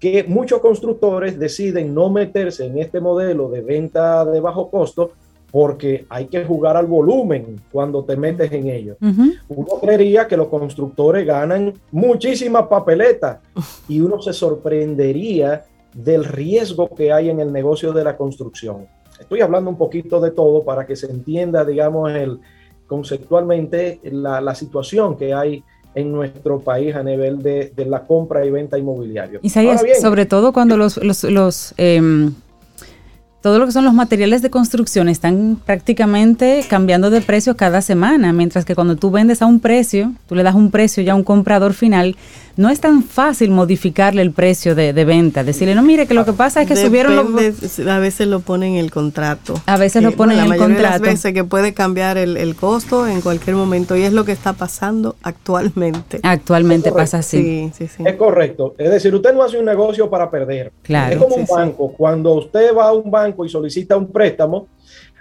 Speaker 6: que muchos constructores deciden no meterse en este modelo de venta de bajo costo porque hay que jugar al volumen cuando te metes en ello. Uno creería que los constructores ganan muchísimas papeletas y uno se sorprendería del riesgo que hay en el negocio de la construcción. Estoy hablando un poquito de todo para que se entienda, digamos, el, conceptualmente la, situación que hay en nuestro país a nivel de, la compra y venta inmobiliaria.
Speaker 1: Y sobre todo cuando los, los, em, todo lo que son los materiales de construcción están prácticamente cambiando de precio cada semana, mientras que cuando tú vendes a un precio, tú le das un precio ya a un comprador final, no es tan fácil modificarle el precio de, venta. Decirle, no, mire, que lo que pasa es que subieron
Speaker 3: los... A veces lo ponen en el contrato.
Speaker 1: A veces lo ponen en el contrato.
Speaker 3: A veces que puede cambiar el, costo en cualquier momento y es lo que está pasando actualmente.
Speaker 1: Actualmente pasa así.
Speaker 6: Sí, sí, sí. Es correcto. Es decir, usted no hace un negocio para perder.
Speaker 1: Claro.
Speaker 6: Es como un banco. Cuando usted va a un banco y solicita un préstamo,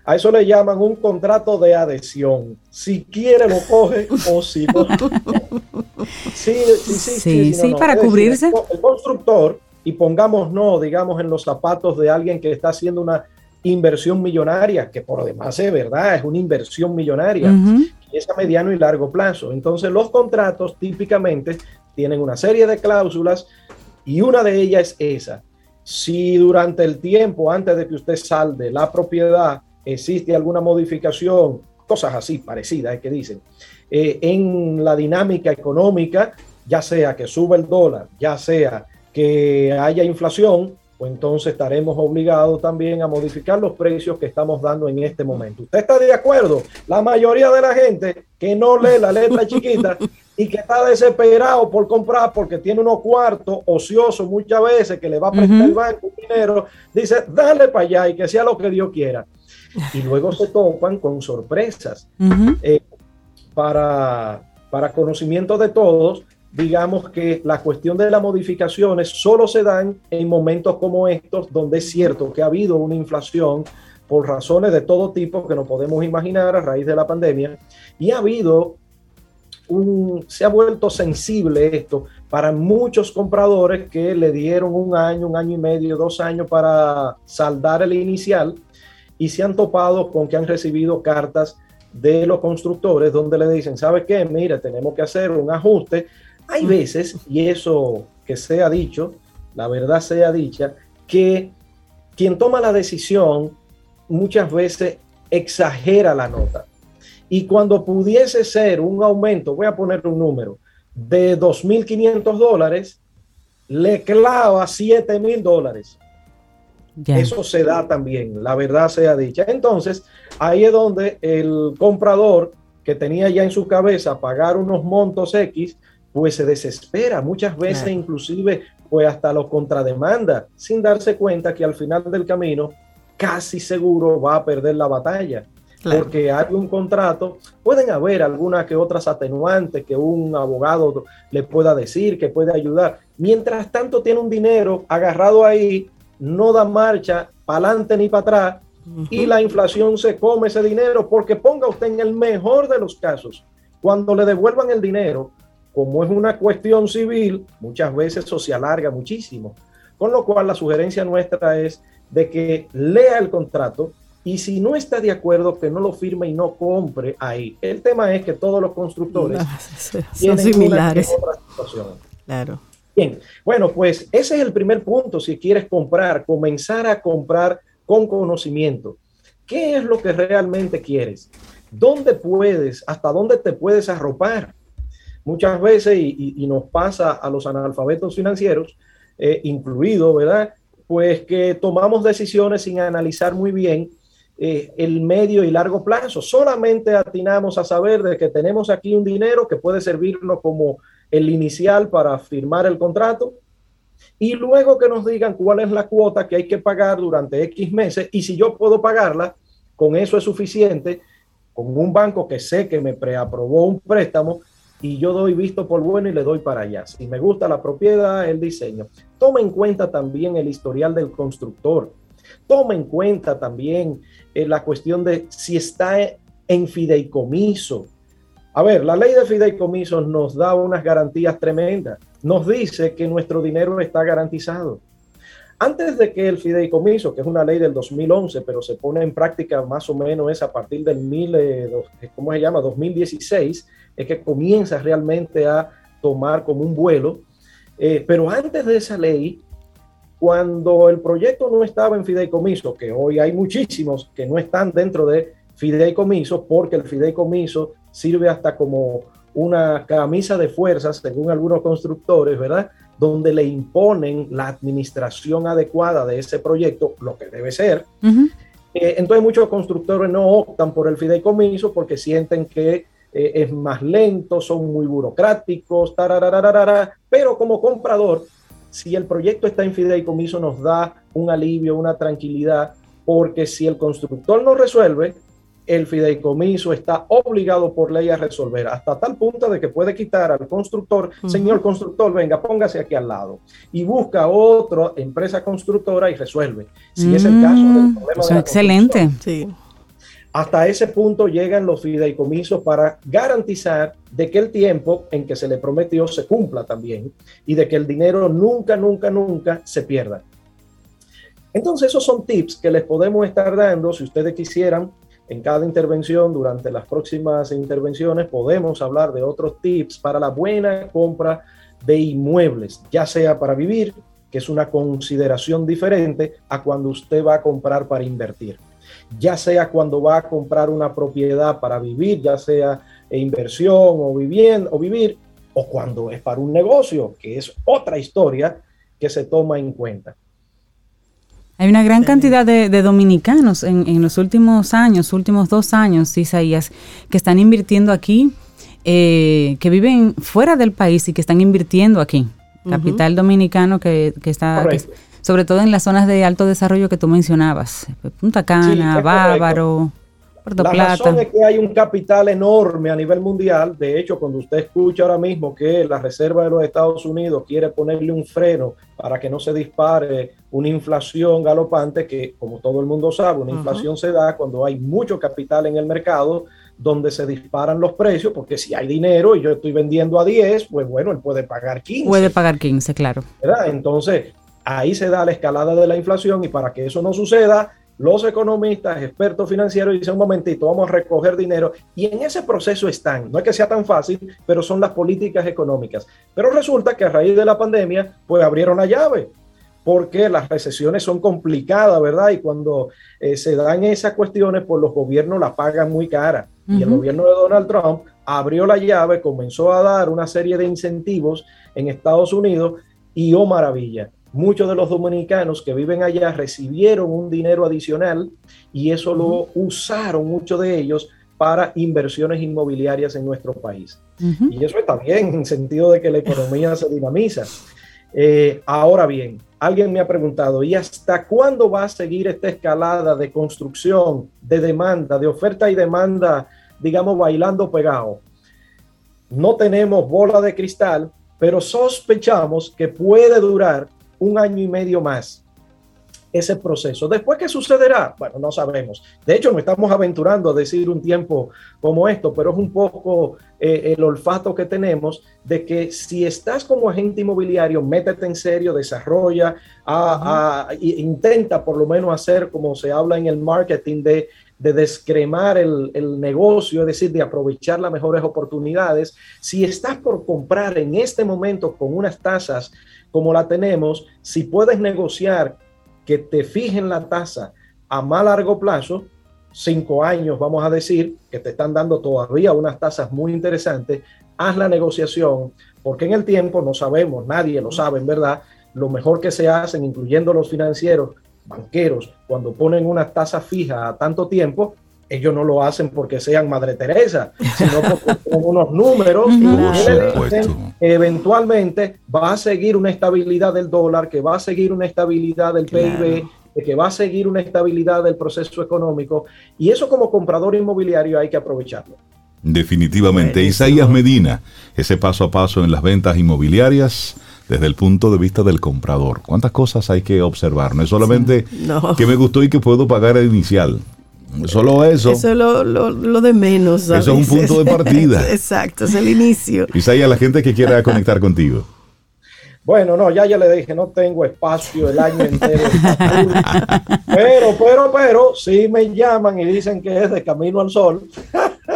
Speaker 6: a eso le llaman un contrato de adhesión. Si quiere lo coge o si no.
Speaker 1: sí, sí, sí, sí, para cubrirse.
Speaker 6: el, constructor, y pongamos no, digamos, en los zapatos de alguien que está haciendo una inversión millonaria, que por demás es verdad, es una inversión millonaria, y es a mediano y largo plazo. Entonces los contratos típicamente tienen una serie de cláusulas y una de ellas es esa. Si durante el tiempo, antes de que usted salde la propiedad, existe alguna modificación, cosas así parecidas que dicen, eh, en la dinámica económica, ya sea que suba el dólar, ya sea que haya inflación, pues entonces estaremos obligados también a modificar los precios que estamos dando en este momento. ¿Usted está de acuerdo? La mayoría de la gente que no lee la letra chiquita y que está desesperado por comprar porque tiene unos cuartos ociosos muchas veces que le va a prestar el banco dinero, dice, dale para allá y que sea lo que Dios quiera y luego se topan con sorpresas. Eh, para, para conocimiento de todos, digamos que la cuestión de las modificaciones solo se dan en momentos como estos, donde es cierto que ha habido una inflación por razones de todo tipo que no podemos imaginar a raíz de la pandemia, y ha habido un, se ha vuelto sensible esto para muchos compradores que le dieron un año, un año y medio, dos años para saldar el inicial y se han topado con que han recibido cartas de los constructores donde le dicen, ¿sabe qué? Mire, tenemos que hacer un ajuste Hay veces, y eso que sea dicho, la verdad sea dicha, que quien toma la decisión muchas veces exagera la nota. Y cuando pudiese ser un aumento, voy a poner un número, de 2.500 dólares, le clava 7.000 dólares. Eso se da también, la verdad sea dicha. Entonces, ahí es donde el comprador que tenía ya en su cabeza pagar unos montos X, pues se desespera. Muchas veces inclusive, pues hasta los contrademanda, sin darse cuenta que al final del camino casi seguro va a perder la batalla. Porque hay un contrato, pueden haber algunas que otras atenuantes que un abogado le pueda decir, que puede ayudar. Mientras tanto tiene un dinero agarrado ahí no da marcha para adelante ni para atrás y la inflación se come ese dinero porque ponga usted en el mejor de los casos, cuando le devuelvan el dinero, como es una cuestión civil, muchas veces eso se alarga muchísimo. Con lo cual la sugerencia nuestra es de que lea el contrato y si no está de acuerdo, que no lo firme y no compre ahí. El tema es que todos los constructores
Speaker 3: son similares. Claro.
Speaker 6: Bien, bueno, pues ese es el primer punto si quieres comprar, comenzar a comprar con conocimiento. ¿Qué es lo que realmente quieres? ¿Dónde puedes, hasta dónde te puedes arropar? Muchas veces, y, nos pasa a los analfabetos financieros, eh, incluido, ¿verdad? Pues que tomamos decisiones sin analizar muy bien eh, el medio y largo plazo. Solamente atinamos a saber de que tenemos aquí un dinero que puede servirnos como el inicial para firmar el contrato y luego que nos digan cuál es la cuota que hay que pagar durante X meses y si yo puedo pagarla, con eso es suficiente, con un banco que sé que me preaprobó un préstamo y yo doy visto por bueno y le doy para allá. Si me gusta la propiedad, el diseño. Toma en cuenta también el historial del constructor. Toma en cuenta también eh, la cuestión de si está en fideicomiso, a ver, la ley de fideicomisos nos da unas garantías tremendas. Nos dice que nuestro dinero está garantizado. Antes de que el fideicomiso, que es una ley del 2011, pero se pone en práctica más o menos es a partir del mil, eh, eh, ¿cómo se llama? 2016, es que comienza realmente a tomar como un vuelo. Pero antes de esa ley, cuando el proyecto no estaba en fideicomiso, que hoy hay muchísimos que no están dentro de fideicomiso, porque el fideicomiso sirve hasta como una camisa de fuerzas, según algunos constructores, ¿verdad? Donde le imponen la administración adecuada de ese proyecto, lo que debe ser. Eh, entonces muchos constructores no optan por el fideicomiso porque sienten que eh, es más lento, son muy burocráticos, pero como comprador, si el proyecto está en fideicomiso nos da un alivio, una tranquilidad, porque si el constructor no resuelve, el fideicomiso está obligado por ley a resolver, hasta tal punto de que puede quitar al constructor, señor constructor, venga, póngase aquí al lado y busca otra empresa constructora y resuelve. Si es el caso del
Speaker 1: mm, excelente. Sí.
Speaker 6: Hasta ese punto llegan los fideicomisos para garantizar de que el tiempo en que se le prometió se cumpla también y de que el dinero nunca, nunca, nunca se pierda. Entonces esos son tips que les podemos estar dando si ustedes quisieran en cada intervención, durante las próximas intervenciones, podemos hablar de otros tips para la buena compra de inmuebles, ya sea para vivir, que es una consideración diferente a cuando usted va a comprar para invertir. Ya sea cuando va a comprar una propiedad para vivir, ya sea inversión o, vivienda, o vivir, o cuando es para un negocio, que es otra historia que se toma en cuenta.
Speaker 1: Hay una gran cantidad de, dominicanos en, los últimos años, últimos dos años, Isaías, que están invirtiendo aquí, eh, que viven fuera del país y que están invirtiendo aquí. Capital dominicano que, está, sobre todo en las zonas de alto desarrollo que tú mencionabas, Punta Cana, Bávaro
Speaker 6: la razón es que hay un capital enorme a nivel mundial. De hecho, cuando usted escucha ahora mismo que la Reserva de los Estados Unidos quiere ponerle un freno para que no se dispare una inflación galopante, que como todo el mundo sabe, una inflación se da cuando hay mucho capital en el mercado donde se disparan los precios, porque si hay dinero y yo estoy vendiendo a 10, pues bueno, él puede pagar 15.
Speaker 1: Puede pagar 15, claro.
Speaker 6: Entonces, ahí se da la escalada de la inflación y para que eso no suceda, los economistas, expertos financieros dicen un momentito, vamos a recoger dinero y en ese proceso están. No es que sea tan fácil, pero son las políticas económicas. Pero resulta que a raíz de la pandemia, pues abrieron la llave porque las recesiones son complicadas, ¿verdad? Y cuando eh, se dan esas cuestiones, pues los gobiernos la pagan muy cara. Y el gobierno de Donald Trump abrió la llave, comenzó a dar una serie de incentivos en Estados Unidos y, oh maravilla, muchos de los dominicanos que viven allá recibieron un dinero adicional y eso lo usaron muchos de ellos para inversiones inmobiliarias en nuestro país. Y eso está bien en sentido de que la economía se dinamiza. Eh, ahora bien, alguien me ha preguntado, ¿y hasta cuándo va a seguir esta escalada de construcción, de demanda, de oferta y demanda, digamos, bailando pegado? No tenemos bola de cristal, pero sospechamos que puede durar un año y medio más ese proceso. Después, ¿qué sucederá? Bueno, no sabemos. De hecho, no estamos aventurando a decir un tiempo como esto, pero es un poco eh, el olfato que tenemos de que si estás como agente inmobiliario, métete en serio, desarrolla, intenta por lo menos hacer como se habla en el marketing de de descremar el, el, negocio, es decir, de aprovechar las mejores oportunidades. Si estás por comprar en este momento con unas tasas como la tenemos, si puedes negociar que te fijen la tasa a más largo plazo, cinco años, vamos a decir, que te están dando todavía unas tasas muy interesantes, haz la negociación, porque en el tiempo no sabemos, nadie lo sabe, en verdad, lo mejor que se hacen, incluyendo los financieros, banqueros, cuando ponen una tasa fija a tanto tiempo, ellos no lo hacen porque sean Madre Teresa, sino porque con unos números eventualmente va a seguir una estabilidad del dólar, que va a seguir una estabilidad del PIB, que va a seguir una estabilidad del proceso económico. Y eso como comprador inmobiliario hay que aprovecharlo.
Speaker 2: Definitivamente. Isaías Medina, ese paso a paso en las ventas inmobiliarias desde el punto de vista del comprador. ¿Cuántas cosas hay que observar? No es solamente que me gustó y que puedo pagar el inicial. Solo eso.
Speaker 3: Eso es lo, de menos.
Speaker 2: Eso es un punto de partida.
Speaker 3: Exacto, es el inicio.
Speaker 2: Isaías, la gente que quiera conectar contigo.
Speaker 6: Bueno, no, ya ya le dije, no tengo espacio el año entero. pero, pero, pero, si me llaman y dicen que es de Camino al Sol.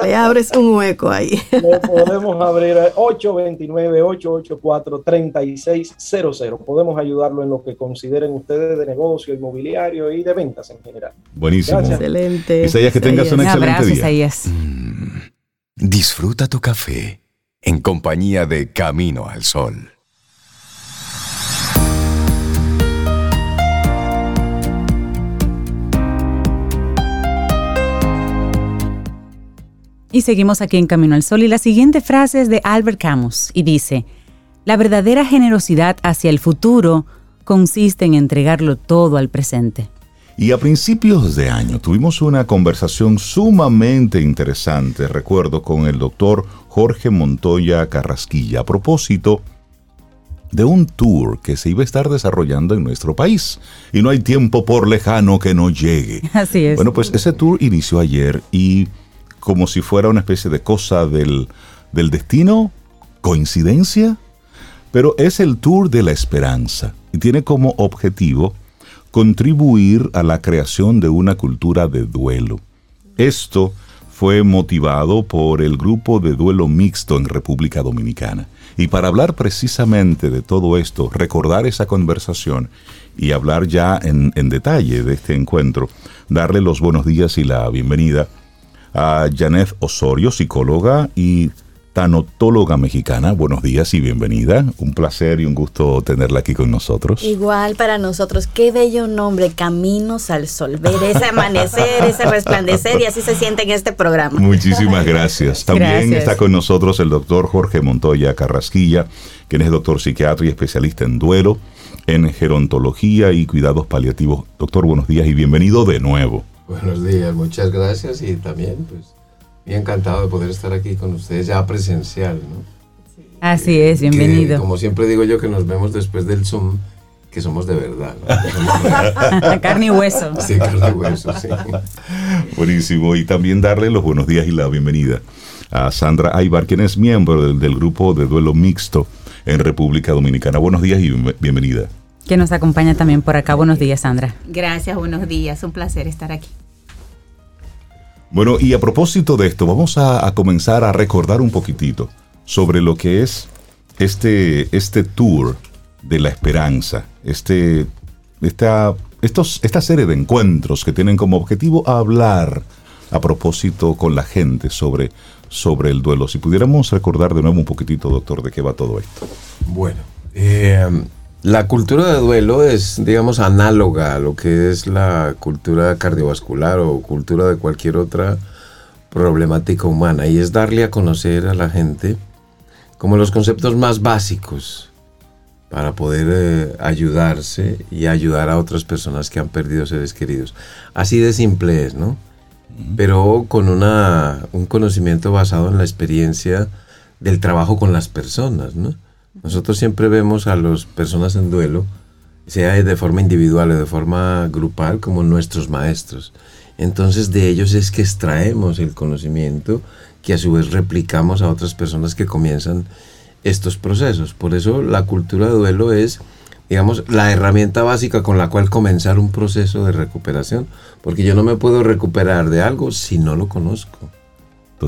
Speaker 3: Le abres un hueco ahí.
Speaker 6: Le podemos abrir 829-884-3600. Podemos ayudarlo en lo que consideren ustedes de negocio, inmobiliario y de ventas en general.
Speaker 2: Buenísimo.
Speaker 3: Excelente.
Speaker 2: Isaías, que tengas un, excelente día. Isaías.
Speaker 4: Mm. disfruta tu café en compañía de Camino al Sol.
Speaker 1: Y seguimos aquí en Camino al Sol y la siguiente frase es de Albert Camus y dice, la verdadera generosidad hacia el futuro consiste en entregarlo todo al presente.
Speaker 2: Y a principios de año tuvimos una conversación sumamente interesante, recuerdo, con el doctor Jorge Montoya Carrasquilla a propósito de un tour que se iba a estar desarrollando en nuestro país. Y no hay tiempo por lejano que no llegue.
Speaker 1: Así es.
Speaker 2: Bueno, pues ese tour inició ayer y como si fuera una especie de cosa del, del destino, coincidencia, pero es el Tour de la Esperanza y tiene como objetivo contribuir a la creación de una cultura de duelo. Esto fue motivado por el grupo de duelo mixto en República Dominicana. Y para hablar precisamente de todo esto, recordar esa conversación y hablar ya en, en detalle de este encuentro, darle los buenos días y la bienvenida a Janet Osorio, psicóloga y tanotóloga mexicana. Buenos días y bienvenida. Un placer y un gusto tenerla aquí con nosotros.
Speaker 7: Igual para nosotros. Qué bello nombre, Caminos al Sol. Ver ese amanecer, ese resplandecer y así se siente en este programa.
Speaker 2: Muchísimas gracias. También está con nosotros el doctor Jorge Montoya Carrasquilla, quien es doctor psiquiatra y especialista en duelo, en gerontología y cuidados paliativos. Doctor, buenos días y bienvenido de nuevo.
Speaker 8: Buenos días, muchas gracias y también pues bien encantado de poder estar aquí con ustedes ya presencial, ¿no?
Speaker 1: Así es, bienvenido.
Speaker 8: como siempre digo yo que nos vemos después del Zoom, que somos de verdad.
Speaker 1: ¿no? carne y hueso.
Speaker 8: Sí, carne y hueso, sí.
Speaker 2: Buenísimo. Y también darle los buenos días y la bienvenida a Sandra Aybar, quien es miembro del, del grupo de duelo mixto en República Dominicana. Buenos días y bienvenida.
Speaker 1: Que nos acompaña también por acá. Buenos días, Sandra.
Speaker 9: Gracias, buenos días. Un placer estar aquí.
Speaker 2: Bueno, y a propósito de esto, vamos a, a comenzar a recordar un poquitito sobre lo que es este, este tour de la esperanza, este, esta, estos, esta serie de encuentros que tienen como objetivo hablar a propósito con la gente sobre, sobre el duelo. Si pudiéramos recordar de nuevo un poquitito, doctor, de qué va todo esto.
Speaker 8: Bueno, eh, la cultura de duelo es, digamos, análoga a lo que es la cultura cardiovascular o cultura de cualquier otra problemática humana y es darle a conocer a la gente como los conceptos más básicos para poder eh, ayudarse y ayudar a otras personas que han perdido seres queridos. Así de simple es, ¿no? Pero con una, un conocimiento basado en la experiencia del trabajo con las personas, ¿no? Nosotros siempre vemos a las personas en duelo, sea de forma individual o de forma grupal, como nuestros maestros. Entonces de ellos es que extraemos el conocimiento que a su vez replicamos a otras personas que comienzan estos procesos. Por eso la cultura de duelo es, digamos, la herramienta básica con la cual comenzar un proceso de recuperación, porque yo no me puedo recuperar de algo si no lo conozco.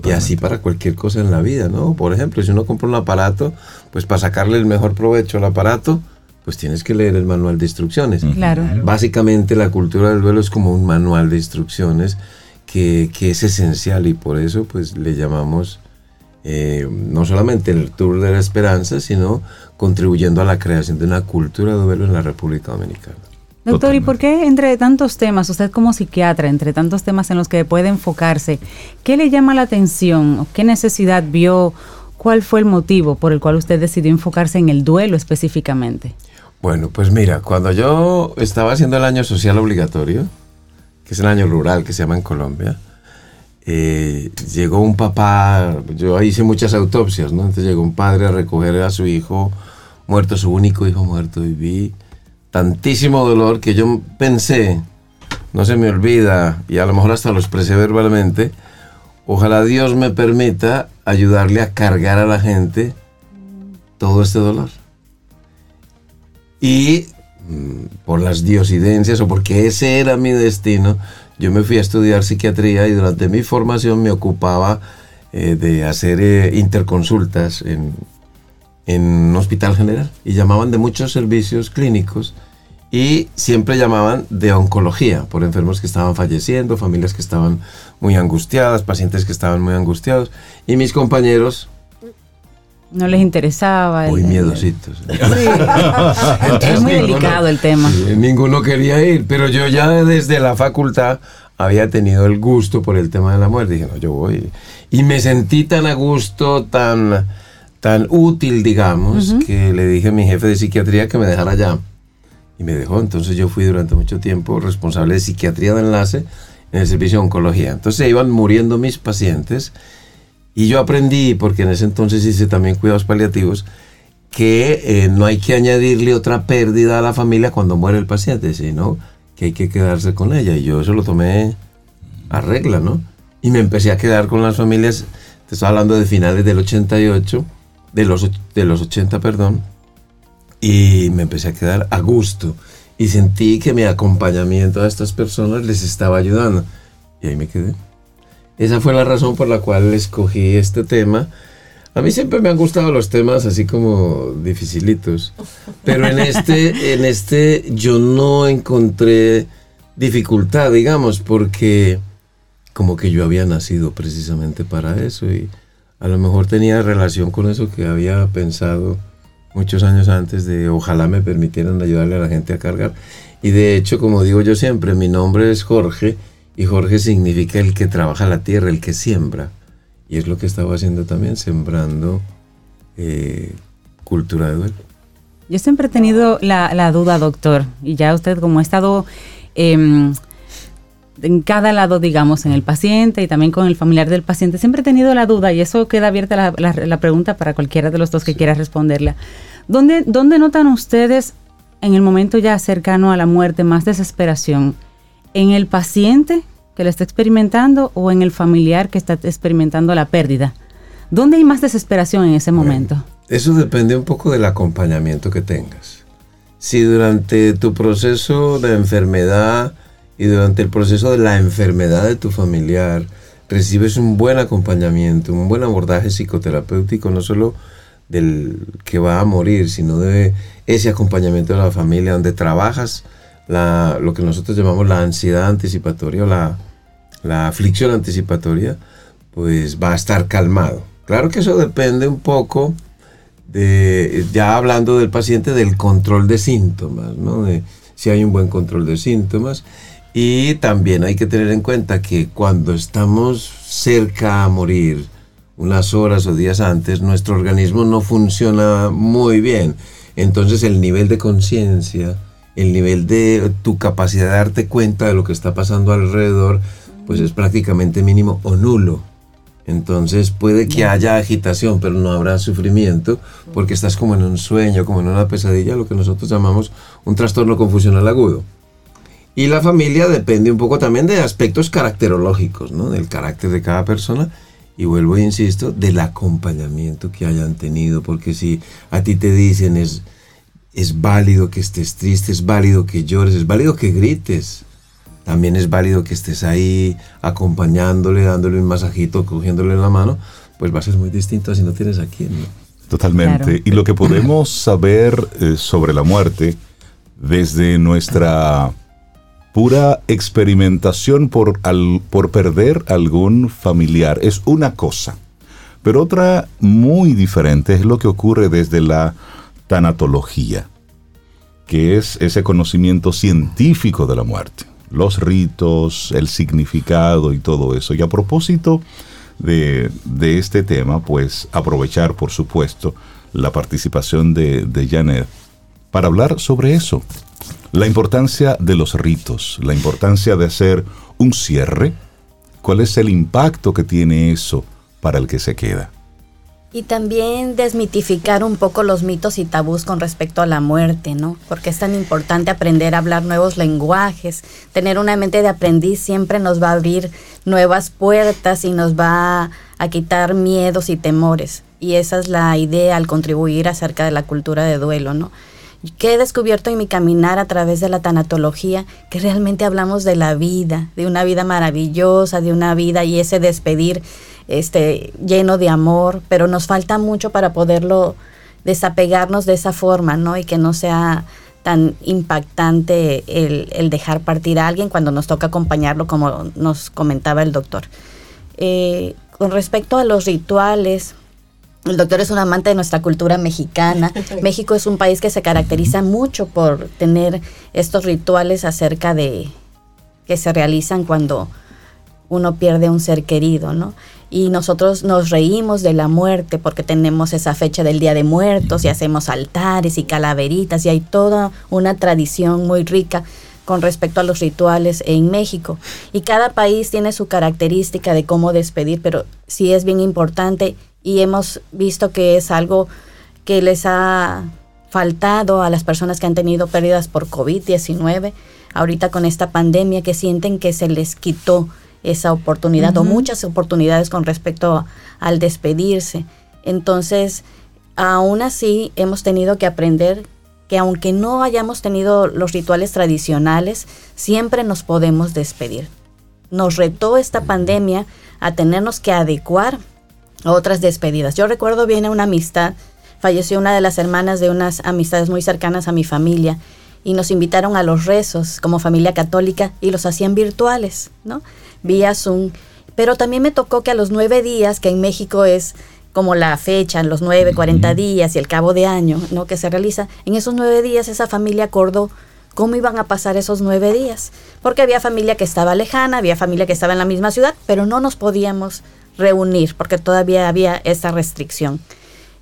Speaker 8: Y así para cualquier cosa en la vida, ¿no? Por ejemplo, si uno compra un aparato, pues para sacarle el mejor provecho al aparato, pues tienes que leer el manual de instrucciones.
Speaker 1: Claro.
Speaker 8: Básicamente la cultura del duelo es como un manual de instrucciones que, que es esencial y por eso pues le llamamos eh, no solamente el Tour de la Esperanza, sino contribuyendo a la creación de una cultura de duelo en la República Dominicana.
Speaker 1: Doctor, ¿y por qué entre tantos temas, usted como psiquiatra, entre tantos temas en los que puede enfocarse, qué le llama la atención? ¿Qué necesidad vio? ¿Cuál fue el motivo por el cual usted decidió enfocarse en el duelo específicamente?
Speaker 8: Bueno, pues mira, cuando yo estaba haciendo el año social obligatorio, que es el año rural que se llama en Colombia, eh, llegó un papá, yo hice muchas autopsias, ¿no? Entonces llegó un padre a recoger a su hijo muerto, su único hijo muerto, y vi tantísimo dolor que yo pensé, no se me olvida, y a lo mejor hasta lo expresé verbalmente, ojalá Dios me permita ayudarle a cargar a la gente todo este dolor. Y mm, por las diosidencias o porque ese era mi destino, yo me fui a estudiar psiquiatría y durante mi formación me ocupaba eh, de hacer eh, interconsultas en, en un hospital general y llamaban de muchos servicios clínicos y siempre llamaban de oncología por enfermos que estaban falleciendo, familias que estaban muy angustiadas, pacientes que estaban muy angustiados y mis compañeros
Speaker 1: no les interesaba.
Speaker 8: Muy miedositos.
Speaker 1: es muy delicado el tema.
Speaker 8: ninguno quería ir, pero yo ya desde la facultad había tenido el gusto por el tema de la muerte. Dije, no, yo voy. Y me sentí tan a gusto, tan, tan útil, digamos, que le dije a mi jefe de psiquiatría que me dejara allá. Y me dejó. Entonces yo fui durante mucho tiempo responsable de psiquiatría de enlace en el servicio de oncología. Entonces iban muriendo mis pacientes y yo aprendí, porque en ese entonces hice también cuidados paliativos, que eh, no hay que añadirle otra pérdida a la familia cuando muere el paciente, sino que hay que quedarse con ella. Y yo eso lo tomé a regla, ¿no? Y me empecé a quedar con las familias, te estoy hablando de finales del 88, de los, de los 80, perdón, y me empecé a quedar a gusto. Y sentí que mi acompañamiento a estas personas les estaba ayudando. Y ahí me quedé. Esa fue la razón por la cual escogí este tema. A mí siempre me han gustado los temas así como dificilitos, pero en este, en este yo no encontré dificultad, digamos, porque como que yo había nacido precisamente para eso y a lo mejor tenía relación con eso que había pensado muchos años antes de ojalá me permitieran ayudarle a la gente a cargar. Y de hecho, como digo yo siempre, mi nombre es Jorge y Jorge significa el que trabaja la tierra, el que siembra. Y es lo que estaba haciendo también, sembrando eh, cultura de duelo.
Speaker 1: Yo siempre he tenido la, duda, doctor, y ya usted como ha estado em, en cada lado, digamos, en el paciente y también con el familiar del paciente, siempre he tenido la duda, y eso queda abierta la, pregunta para cualquiera de los dos que quiera responderla. ¿Dónde, ¿Dónde notan ustedes en el momento ya cercano a la muerte más desesperación? en el paciente que la está experimentando o en el familiar que está experimentando la pérdida? ¿Dónde hay más desesperación en ese momento?
Speaker 8: eso depende un poco del acompañamiento que tengas. si durante tu proceso de enfermedad y durante el proceso de la enfermedad de tu familiar recibes un buen acompañamiento, un buen abordaje psicoterapéutico, no solo del que va a morir, sino de ese acompañamiento de la familia, donde trabajas la, lo que nosotros llamamos la ansiedad anticipatoria o la, la aflicción anticipatoria, pues va a estar calmado. Claro que eso depende un poco de, ya hablando del paciente, del control de síntomas, ¿no? De si hay un buen control de síntomas. Y también hay que tener en cuenta que cuando estamos cerca a morir, unas horas o días antes, nuestro organismo no funciona muy bien. Entonces el nivel de conciencia, el nivel de tu capacidad de darte cuenta de lo que está pasando alrededor, pues es prácticamente mínimo o nulo. Entonces puede que haya agitación, pero no habrá sufrimiento porque estás como en un sueño, como en una pesadilla, lo que nosotros llamamos un trastorno confusional agudo. Y la familia depende un poco también de aspectos caracterológicos, ¿no? del carácter de cada persona y vuelvo e insisto, del acompañamiento que hayan tenido, porque si a ti te dicen es, es válido que estés triste, es válido que llores, es válido que grites, también es válido que estés ahí acompañándole, dándole un masajito, cogiéndole la mano, pues va a ser muy distinto si no tienes a quién.
Speaker 2: Totalmente. Y lo que podemos saber eh, sobre la muerte desde nuestra pura experimentación por, por perder algún familiar es una cosa, pero otra muy diferente es lo que ocurre desde la tanatología, que es ese conocimiento científico de la muerte, los ritos, el significado y todo eso. Y a propósito de, este tema, pues aprovechar, por supuesto, la participación de, de Janet para hablar sobre eso, la importancia de los ritos, la importancia de hacer un cierre, cuál es el impacto que tiene eso para el que se queda.
Speaker 7: Y también desmitificar un poco los mitos y tabús con respecto a la muerte, ¿no? Porque es tan importante aprender a hablar nuevos lenguajes. Tener una mente de aprendiz siempre nos va a abrir nuevas puertas y nos va a quitar miedos y temores. Y esa es la idea al contribuir acerca de la cultura de duelo, ¿no? Que he descubierto en mi caminar a través de la tanatología, que realmente hablamos de la vida, de una vida maravillosa, de una vida y ese despedir este, lleno de amor, pero nos falta mucho para poderlo desapegarnos de esa forma, ¿no? Y que no sea tan impactante el, dejar partir a alguien cuando nos toca acompañarlo, como nos comentaba el doctor. Eh, con respecto a los rituales, el doctor es un amante de nuestra cultura mexicana. México es un país que se caracteriza mucho por tener estos rituales acerca de que se realizan cuando uno pierde un ser querido, ¿no? Y nosotros nos reímos de la muerte porque tenemos esa fecha del Día de Muertos y hacemos altares y calaveritas y hay toda una tradición muy rica con respecto a los rituales en México. Y cada país tiene su característica de cómo despedir, pero sí es bien importante y hemos visto que es algo que les ha faltado a las personas que han tenido pérdidas por COVID-19, ahorita con esta pandemia, que sienten que se les quitó esa oportunidad o muchas oportunidades con respecto al despedirse. Entonces, aún así, hemos tenido que aprender que aunque no hayamos tenido los rituales tradicionales, siempre nos podemos despedir. Nos retó esta pandemia a tenernos que adecuar otras despedidas. Yo recuerdo bien una amistad, falleció una de las hermanas de unas amistades muy cercanas a mi familia y nos invitaron a los rezos como familia católica y los hacían virtuales, ¿no? Vía Zoom. Pero también me tocó que a los nueve días, que en México es como la fecha, en los nueve, cuarenta días y el cabo de año, ¿no? Que se realiza, en esos nueve días esa familia acordó cómo iban a pasar esos nueve días. Porque había familia que estaba lejana, había familia que estaba en la misma ciudad, pero no nos podíamos reunir porque todavía había esa restricción.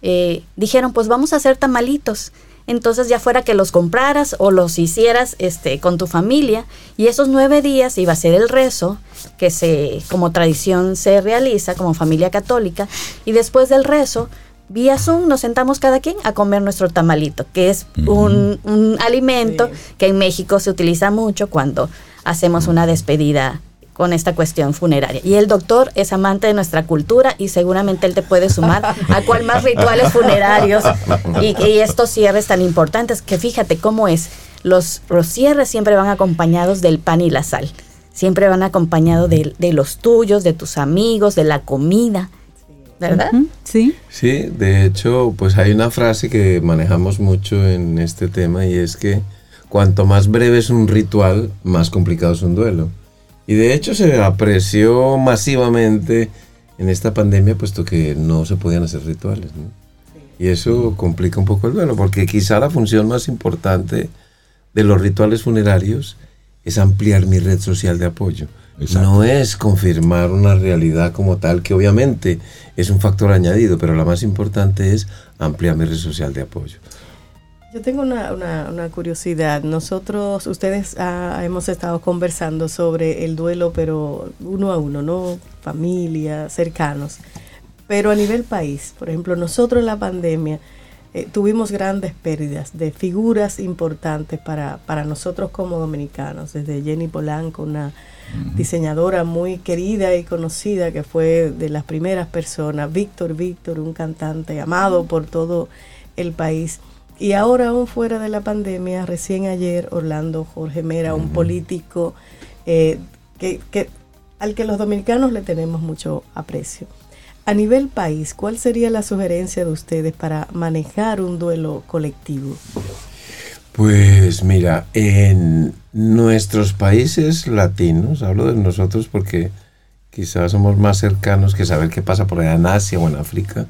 Speaker 7: Eh, dijeron, pues vamos a hacer tamalitos. Entonces ya fuera que los compraras o los hicieras este, con tu familia y esos nueve días iba a ser el rezo que se como tradición se realiza como familia católica y después del rezo vía Zoom nos sentamos cada quien a comer nuestro tamalito, que es un, un, alimento que en México se utiliza mucho cuando hacemos una despedida con esta cuestión funeraria. Y el doctor es amante de nuestra cultura y seguramente él te puede sumar a cuál más rituales funerarios y, y estos cierres tan importantes, que fíjate cómo es. Los, los cierres siempre van acompañados del pan y la sal. Siempre van acompañados de, de los tuyos, de tus amigos, de la comida. ¿Verdad?
Speaker 1: Sí.
Speaker 8: Sí, de hecho, pues hay una frase que manejamos mucho en este tema y es que cuanto más breve es un ritual, más complicado es un duelo. Y de hecho se apreció masivamente en esta pandemia puesto que no se podían hacer rituales. ¿no? Y eso complica un poco el duelo, porque quizá la función más importante de los rituales funerarios es ampliar mi red social de apoyo.
Speaker 2: Exacto.
Speaker 8: No es confirmar una realidad como tal, que obviamente es un factor añadido, pero la más importante es ampliar mi red social de apoyo.
Speaker 3: Yo tengo una, una- una curiosidad. Nosotros, ustedes ah, hemos estado conversando sobre el duelo, pero uno a uno, ¿no? Familia, cercanos. Pero a nivel país, por ejemplo, nosotros en la pandemia eh, tuvimos grandes pérdidas de figuras importantes para, para nosotros como dominicanos, desde Jenny Polanco, una diseñadora muy querida y conocida que fue de las primeras personas, Víctor Víctor, un cantante amado por todo el país. Y ahora aún fuera de la pandemia, recién ayer Orlando Jorge Mera, un político eh, que, que- al que los dominicanos le tenemos mucho aprecio. A nivel país, ¿cuál sería la sugerencia de ustedes para manejar un duelo colectivo?
Speaker 8: Pues mira, en nuestros países latinos, hablo de nosotros porque quizás somos más cercanos que saber qué pasa por allá en Asia o en África,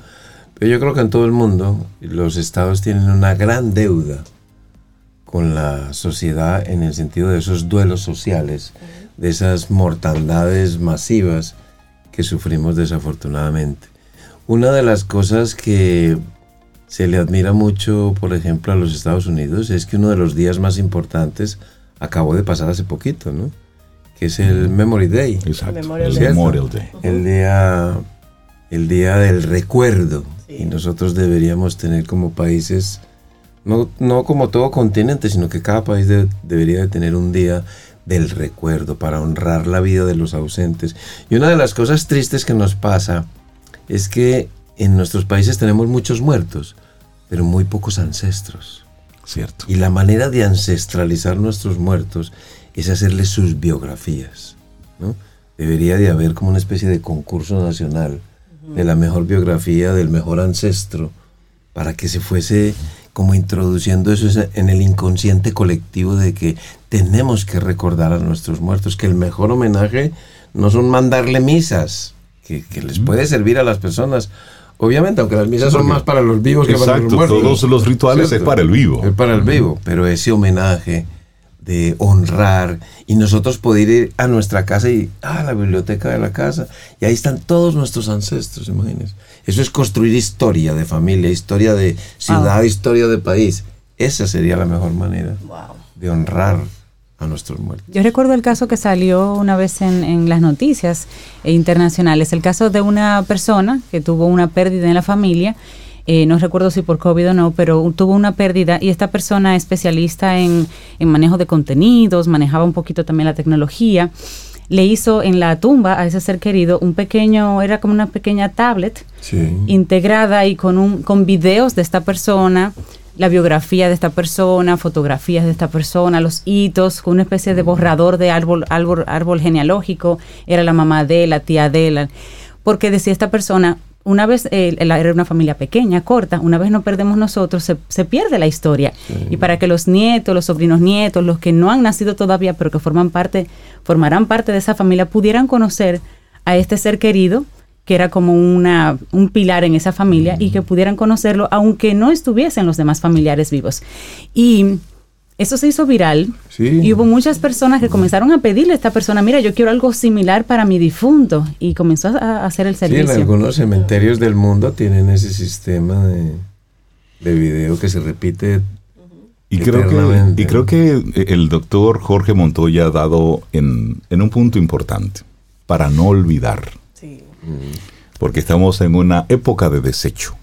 Speaker 8: yo creo que en todo el mundo los estados tienen una gran deuda con la sociedad en el sentido de esos duelos sociales, de esas mortandades masivas que sufrimos desafortunadamente. Una de las cosas que se le admira mucho, por ejemplo, a los Estados Unidos es que uno de los días más importantes acabó de pasar hace poquito, ¿no? Que es el Memory Day.
Speaker 2: Exacto.
Speaker 3: Memorial
Speaker 2: el
Speaker 3: Day.
Speaker 2: Memorial Day.
Speaker 8: El día, el día del recuerdo. Y nosotros deberíamos tener como países, no, no como todo continente, sino que cada país de- debería de tener un día del recuerdo para honrar la vida de los ausentes. Y una de las cosas tristes que nos pasa es que en nuestros países tenemos muchos muertos, pero muy pocos ancestros.
Speaker 2: Cierto.
Speaker 8: Y la manera de ancestralizar nuestros muertos es hacerles sus biografías. ¿no? Debería de haber como una especie de concurso nacional de la mejor biografía del mejor ancestro para que se fuese como introduciendo eso en el inconsciente colectivo de que tenemos que recordar a nuestros muertos, que el mejor homenaje no son mandarle misas, que, que les puede servir a las personas. Obviamente, aunque las misas son más para los vivos que para los muertos.
Speaker 2: todos los rituales es para el vivo.
Speaker 8: Es para el vivo, pero ese homenaje de honrar y nosotros poder ir a nuestra casa y a la biblioteca de la casa y ahí están todos nuestros ancestros, imagínense. Eso es construir historia de familia, historia de ciudad, historia de país. Esa sería la mejor manera de honrar a nuestros muertos.
Speaker 1: Yo recuerdo el caso que salió una vez en, en las noticias internacionales, el caso de una persona que tuvo una pérdida en la familia, eh, no recuerdo si por COVID o no, pero tuvo una pérdida y esta persona especialista en, en manejo de contenidos, manejaba un poquito también la tecnología, le hizo en la tumba a ese ser querido un pequeño, era como una pequeña tablet
Speaker 8: Sí.
Speaker 1: integrada y con un con videos de esta persona, la biografía de esta persona, fotografías de esta persona, los hitos, con una especie de borrador de árbol, árbol, árbol genealógico, era la mamá de él, la tía de él, porque decía esta persona, una vez eh, era una familia pequeña, corta, una vez nos perdemos nosotros, se, se pierde la historia. Y para que los nietos, los sobrinos nietos, los que no han nacido todavía, pero que forman parte, formarán parte de esa familia, pudieran conocer a este ser querido, que era como una, un pilar en esa familia y que pudieran conocerlo aunque no estuviesen los demás familiares vivos. Y eso se hizo viral
Speaker 8: Sí.
Speaker 1: y hubo muchas personas que comenzaron a pedirle a esta persona, mira, yo quiero algo similar para mi difunto y comenzó a, hacer el
Speaker 8: Sí, en
Speaker 1: servicio.
Speaker 8: algunos cementerios del mundo tienen ese sistema de, de video que se repite.
Speaker 2: Y creo, que, y creo que el doctor Jorge Montoya ha dado en, en un punto importante, para no olvidar,
Speaker 3: Sí.
Speaker 2: porque estamos en una época de desecho.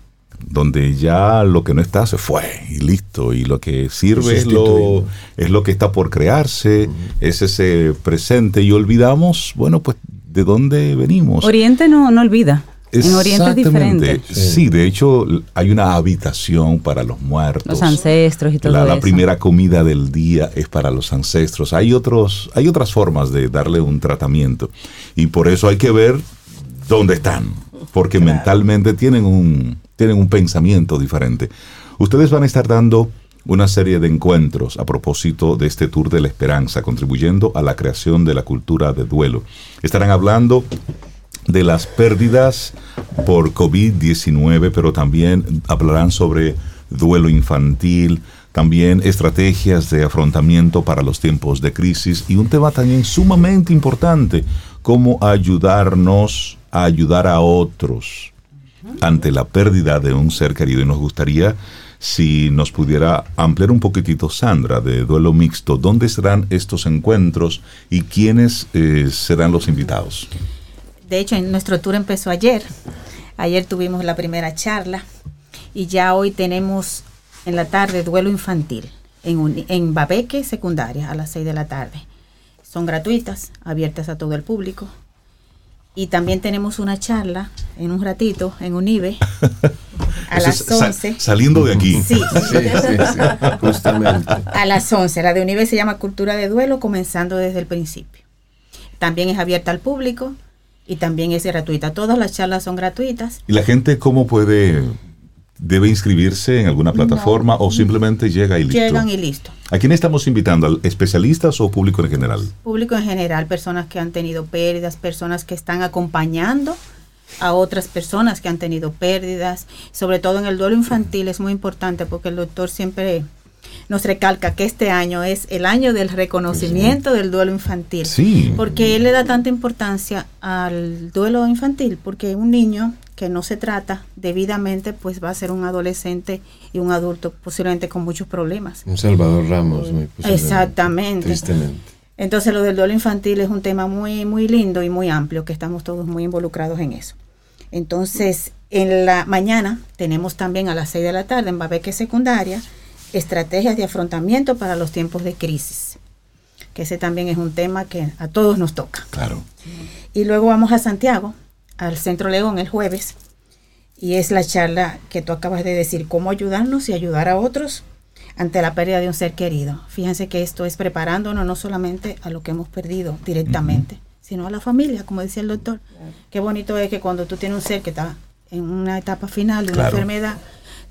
Speaker 2: Donde ya lo que no está se fue y listo, y lo que sirve es lo, es lo que está por crearse, es ese presente, y olvidamos, bueno, pues de dónde venimos.
Speaker 1: Oriente no, no olvida. En Oriente es diferente.
Speaker 2: Sí, de hecho hay una habitación para los muertos.
Speaker 1: Los ancestros y todo
Speaker 2: la, la
Speaker 1: eso.
Speaker 2: primera comida del día es para los ancestros. Hay otros, hay otras formas de darle un tratamiento y por eso hay que ver dónde están, porque mentalmente tienen un tienen un pensamiento diferente. Ustedes van a estar dando una serie de encuentros a propósito de este Tour de la Esperanza, contribuyendo a la creación de la cultura de duelo. Estarán hablando de las pérdidas por COVID-19, pero también hablarán sobre duelo infantil, también estrategias de afrontamiento para los tiempos de crisis y un tema también sumamente importante, cómo ayudarnos a ayudar a otros ante la pérdida de un ser querido. Y nos gustaría si nos pudiera ampliar un poquitito, Sandra, de duelo mixto, ¿dónde serán estos encuentros y quiénes eh, serán los invitados?
Speaker 9: De hecho, nuestro tour empezó ayer. Ayer tuvimos la primera charla y ya hoy tenemos en la tarde duelo infantil en, Uni- en Babeque Secundaria a las 6 de la tarde. Son gratuitas, abiertas a todo el público. Y también tenemos una charla en un ratito en Unive a
Speaker 2: Eso
Speaker 9: las
Speaker 2: es sa-
Speaker 9: 11.
Speaker 2: saliendo de aquí.
Speaker 9: Sí,
Speaker 8: Sí, sí, sí, justamente.
Speaker 9: a las 11. La de Unive se llama Cultura de Duelo, comenzando desde el principio. También es abierta al público y también es gratuita. Todas las charlas son gratuitas.
Speaker 2: ¿Y la gente cómo puede, debe inscribirse en alguna plataforma o simplemente llega y listo?
Speaker 9: Llegan y listo.
Speaker 2: ¿A quién estamos invitando? ¿Al ¿Especialistas o público en general?
Speaker 9: Público en general, personas que han tenido pérdidas, personas que están acompañando a otras personas que han tenido pérdidas. Sobre todo en el duelo infantil es muy importante porque el doctor siempre nos recalca que este año es el año del reconocimiento del duelo infantil.
Speaker 2: Sí.
Speaker 9: Porque él le da tanta importancia al duelo infantil, porque un niño que no se trata debidamente, pues va a ser un adolescente y un adulto posiblemente con muchos problemas.
Speaker 8: Un Salvador Ramos. muy posiblemente.
Speaker 9: Exactamente.
Speaker 8: Tristemente.
Speaker 9: Entonces lo del duelo infantil es un tema muy, muy lindo y muy amplio, que estamos todos muy involucrados en eso. Entonces, en la mañana tenemos también a las 6 de la tarde en Babeque Secundaria estrategias de afrontamiento para los tiempos de crisis, que ese también es un tema que a todos nos toca.
Speaker 2: Claro.
Speaker 9: Y luego vamos a Santiago, al Centro León el jueves, y es la charla que tú acabas de decir, cómo ayudarnos y ayudar a otros ante la pérdida de un ser querido. Fíjense que esto es preparándonos no solamente a lo que hemos perdido directamente, sino a la familia, como decía el doctor. Qué bonito es que cuando tú tienes un ser que está en una etapa final de una
Speaker 2: Claro.
Speaker 9: enfermedad,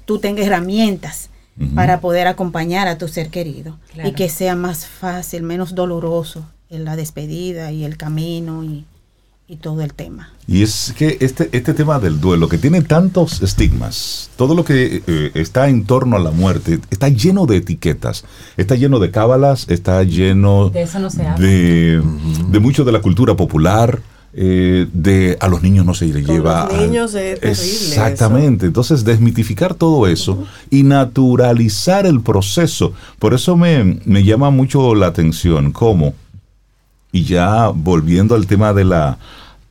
Speaker 9: tú tengas herramientas para poder acompañar a tu ser querido
Speaker 1: Claro.
Speaker 9: y que sea más fácil, menos doloroso en la despedida y el camino y, y todo el tema.
Speaker 2: Y es que este, este tema del duelo, que tiene tantos estigmas, todo lo que eh, está en torno a la muerte, está lleno de etiquetas, está lleno de cábalas, está lleno
Speaker 1: De eso no se habla.
Speaker 2: de, de mucho de la cultura popular, eh, de a los niños no se les
Speaker 3: Con
Speaker 2: lleva.
Speaker 3: los
Speaker 2: al-
Speaker 3: niños es terrible
Speaker 2: Exactamente. Entonces, desmitificar todo eso y naturalizar el proceso. Por eso me, me llama mucho la atención cómo, y ya volviendo al tema de la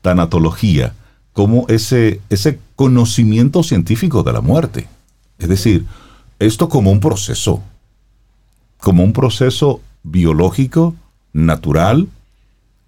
Speaker 2: tanatología, cómo ese, ese conocimiento científico de la muerte. Es decir, esto como un proceso, como un proceso biológico, natural,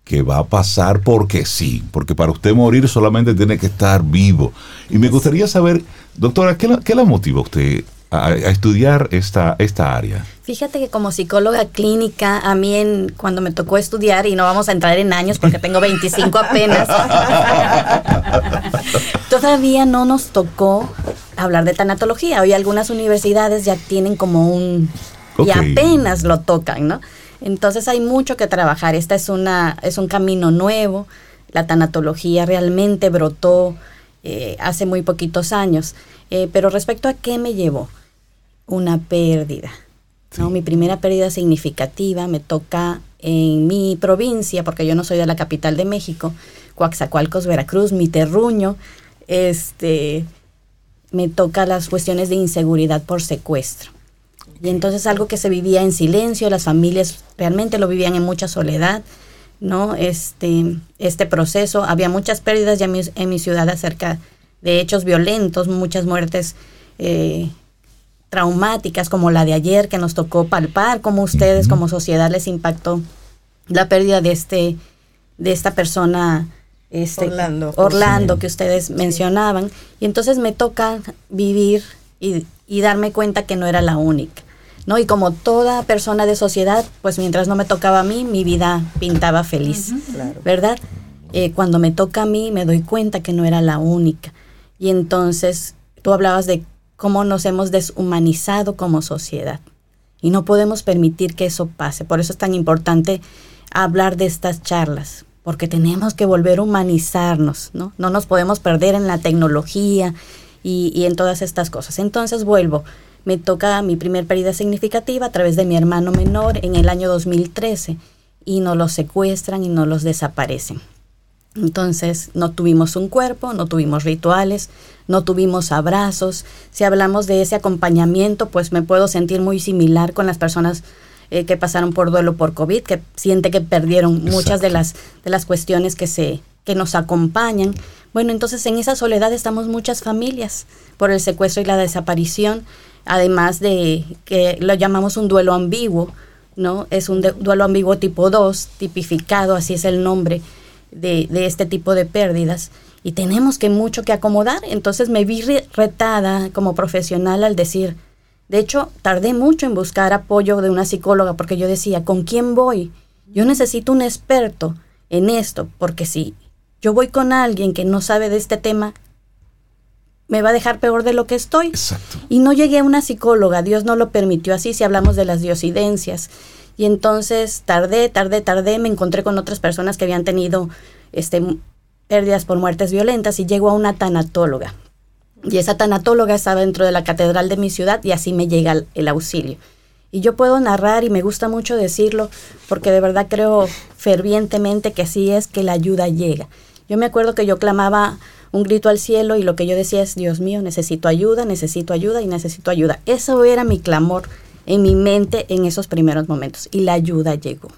Speaker 2: que va a pasar porque sí, porque para usted morir solamente tiene que estar vivo. Y me gustaría saber, doctora, ¿qué la, qué la motiva usted a, a estudiar esta, esta área?
Speaker 7: Fíjate que como psicóloga clínica, a mí en, cuando me tocó estudiar, y no vamos a entrar en años porque tengo 25 apenas, todavía no nos tocó hablar de tanatología. Hoy algunas universidades ya tienen como un... Y apenas lo tocan, ¿no? Entonces hay mucho que trabajar. Esta es, una, es un camino nuevo. La tanatología realmente brotó eh, hace muy poquitos años. Eh, pero respecto a qué me llevó, una pérdida. ¿no? Mi primera pérdida significativa me toca en mi provincia, porque yo no soy de la capital de México, Coaxacualcos, Veracruz, mi terruño. Este, me toca las cuestiones de inseguridad por secuestro. Y entonces algo que se vivía en silencio, las familias realmente lo vivían en mucha soledad, ¿no? Este, este proceso, había muchas pérdidas ya en mi, en mi ciudad acerca de hechos violentos, muchas muertes eh, traumáticas como la de ayer que nos tocó palpar, como ustedes como sociedad les impactó la pérdida de este de esta persona este,
Speaker 3: Orlando.
Speaker 7: Orlando que ustedes mencionaban y entonces me toca vivir y, y darme cuenta que no era la única. ¿no? Y como toda persona de sociedad, pues mientras no me tocaba a mí, mi vida pintaba feliz, ¿verdad? Eh, cuando me toca a mí, me doy cuenta que no era la única. Y entonces tú hablabas de cómo nos hemos deshumanizado como sociedad. Y no podemos permitir que eso pase. Por eso es tan importante hablar de estas charlas, porque tenemos que volver a humanizarnos, ¿no? No nos podemos perder en la tecnología y, en todas estas cosas. Entonces vuelvo, me toca mi primer pérdida significativa a través de mi hermano menor en el año 2013 y nos los secuestran y nos los desaparecen. Entonces no tuvimos un cuerpo, no tuvimos rituales, no tuvimos abrazos. Si hablamos de ese acompañamiento, pues me puedo sentir muy similar con las personas eh, que pasaron por duelo por COVID, que siente que perdieron muchas de las, de las cuestiones que, se, que nos acompañan. Bueno, entonces en esa soledad estamos muchas familias por el secuestro y la desaparición, además de que lo llamamos un duelo ambiguo, ¿no? Es un duelo ambiguo tipo 2, tipificado, así es el nombre de, de este tipo de pérdidas. Y tenemos que mucho que acomodar. Entonces me vi re- retada como profesional al decir, de hecho, tardé mucho en buscar apoyo de una psicóloga porque yo decía, ¿con quién voy? Yo necesito un experto en esto, porque si yo voy con alguien que no sabe de este tema, me va a dejar peor de lo que estoy.
Speaker 2: Exacto.
Speaker 7: Y no llegué a una psicóloga, Dios no lo permitió así si hablamos de las diosidencias. Y entonces tardé, tardé, tardé, me encontré con otras personas que habían tenido este, pérdidas por muertes violentas y llego a una tanatóloga. Y esa tanatóloga estaba dentro de la catedral de mi ciudad y así me llega el, el auxilio. Y yo puedo narrar y me gusta mucho decirlo porque de verdad creo fervientemente que así es que la ayuda llega. Yo me acuerdo que yo clamaba un grito al cielo y lo que yo decía es, Dios mío, necesito ayuda, necesito ayuda y necesito ayuda. Eso era mi clamor en mi mente en esos primeros momentos y la ayuda llegó.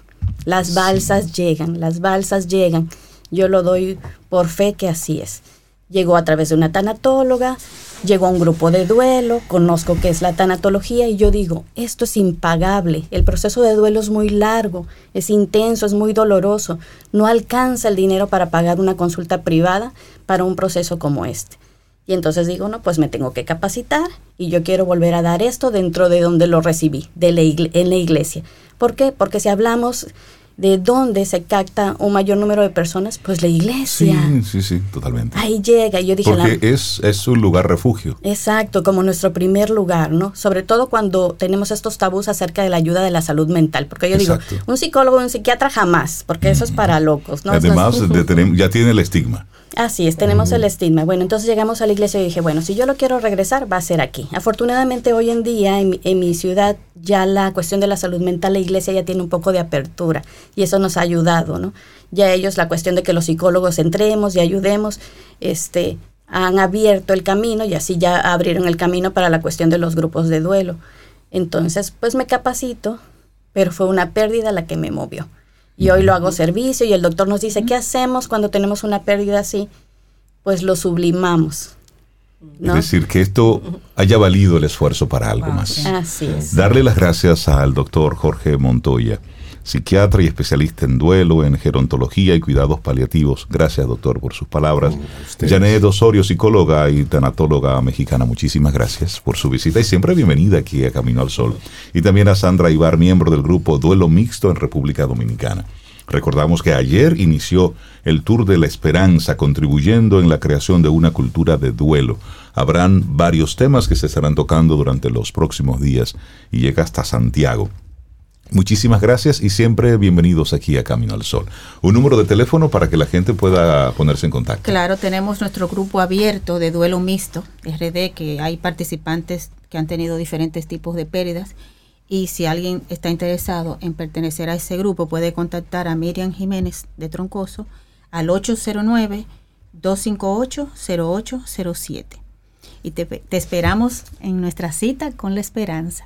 Speaker 7: Las balsas llegan, las balsas llegan. Yo lo doy por fe que así es. Llegó a través de una tanatóloga, llegó a un grupo de duelo, conozco qué es la tanatología y yo digo, esto es impagable, el proceso de duelo es muy largo, es intenso, es muy doloroso, no alcanza el dinero para pagar una consulta privada para un proceso como este. Y entonces digo, no, pues me tengo que capacitar y yo quiero volver a dar esto dentro de donde lo recibí, de la en la iglesia. ¿Por qué? Porque si hablamos de dónde se capta un mayor número de personas, pues la
Speaker 2: Sí,
Speaker 7: iglesia.
Speaker 2: sí, sí, totalmente.
Speaker 7: Ahí llega. Yo dije, la-
Speaker 2: Porque es, es un lugar refugio.
Speaker 7: Exacto, como nuestro primer lugar, ¿no? Sobre todo cuando tenemos estos tabús acerca de la ayuda de la salud mental. Porque yo
Speaker 2: Exacto.
Speaker 7: digo, un psicólogo, un psiquiatra jamás, porque eso es para locos, ¿no?
Speaker 2: Además, ya tiene el estigma.
Speaker 7: Así es, tenemos el estigma. Bueno, entonces llegamos a la iglesia y dije, bueno, si yo lo quiero regresar, va a ser aquí. Afortunadamente hoy en día en, mi- en mi ciudad ya la cuestión de la salud mental, la iglesia ya tiene un poco de apertura y eso nos ha ayudado, ¿no? Ya ellos la cuestión de que los psicólogos entremos y ayudemos, este, han abierto el camino y así ya abrieron el camino para la cuestión de los grupos de duelo. Entonces, pues me capacito, pero fue una pérdida la que me movió. Y hoy lo hago servicio y el doctor nos dice, ¿qué hacemos cuando tenemos una pérdida así? Pues lo sublimamos. ¿no?
Speaker 2: Es decir, que esto haya valido el esfuerzo para algo más.
Speaker 7: Así es.
Speaker 2: Darle las gracias al doctor Jorge Montoya, psiquiatra y especialista en duelo, en gerontología y cuidados paliativos. Gracias, doctor, por sus palabras. Janet Osorio, psicóloga y tanatóloga mexicana, muchísimas gracias por su visita y siempre bienvenida aquí a Camino al Sol. Y también a Sandra Ibar, miembro del grupo Duelo Mixto en República Dominicana. Recordamos que ayer inició el Tour de la Esperanza, contribuyendo en la creación de una cultura de duelo. Habrán varios temas que se estarán tocando durante los próximos días y llega hasta Santiago. Muchísimas gracias y siempre bienvenidos aquí a Camino al Sol. Un número de teléfono para que la gente pueda ponerse en contacto.
Speaker 9: Claro, tenemos nuestro grupo abierto de duelo mixto, RD, que hay participantes que han tenido diferentes tipos de pérdidas. Y si alguien está interesado en pertenecer a ese grupo, puede contactar a Miriam Jiménez de Troncoso al 809-258-0807. Y te, te esperamos en nuestra cita con la esperanza.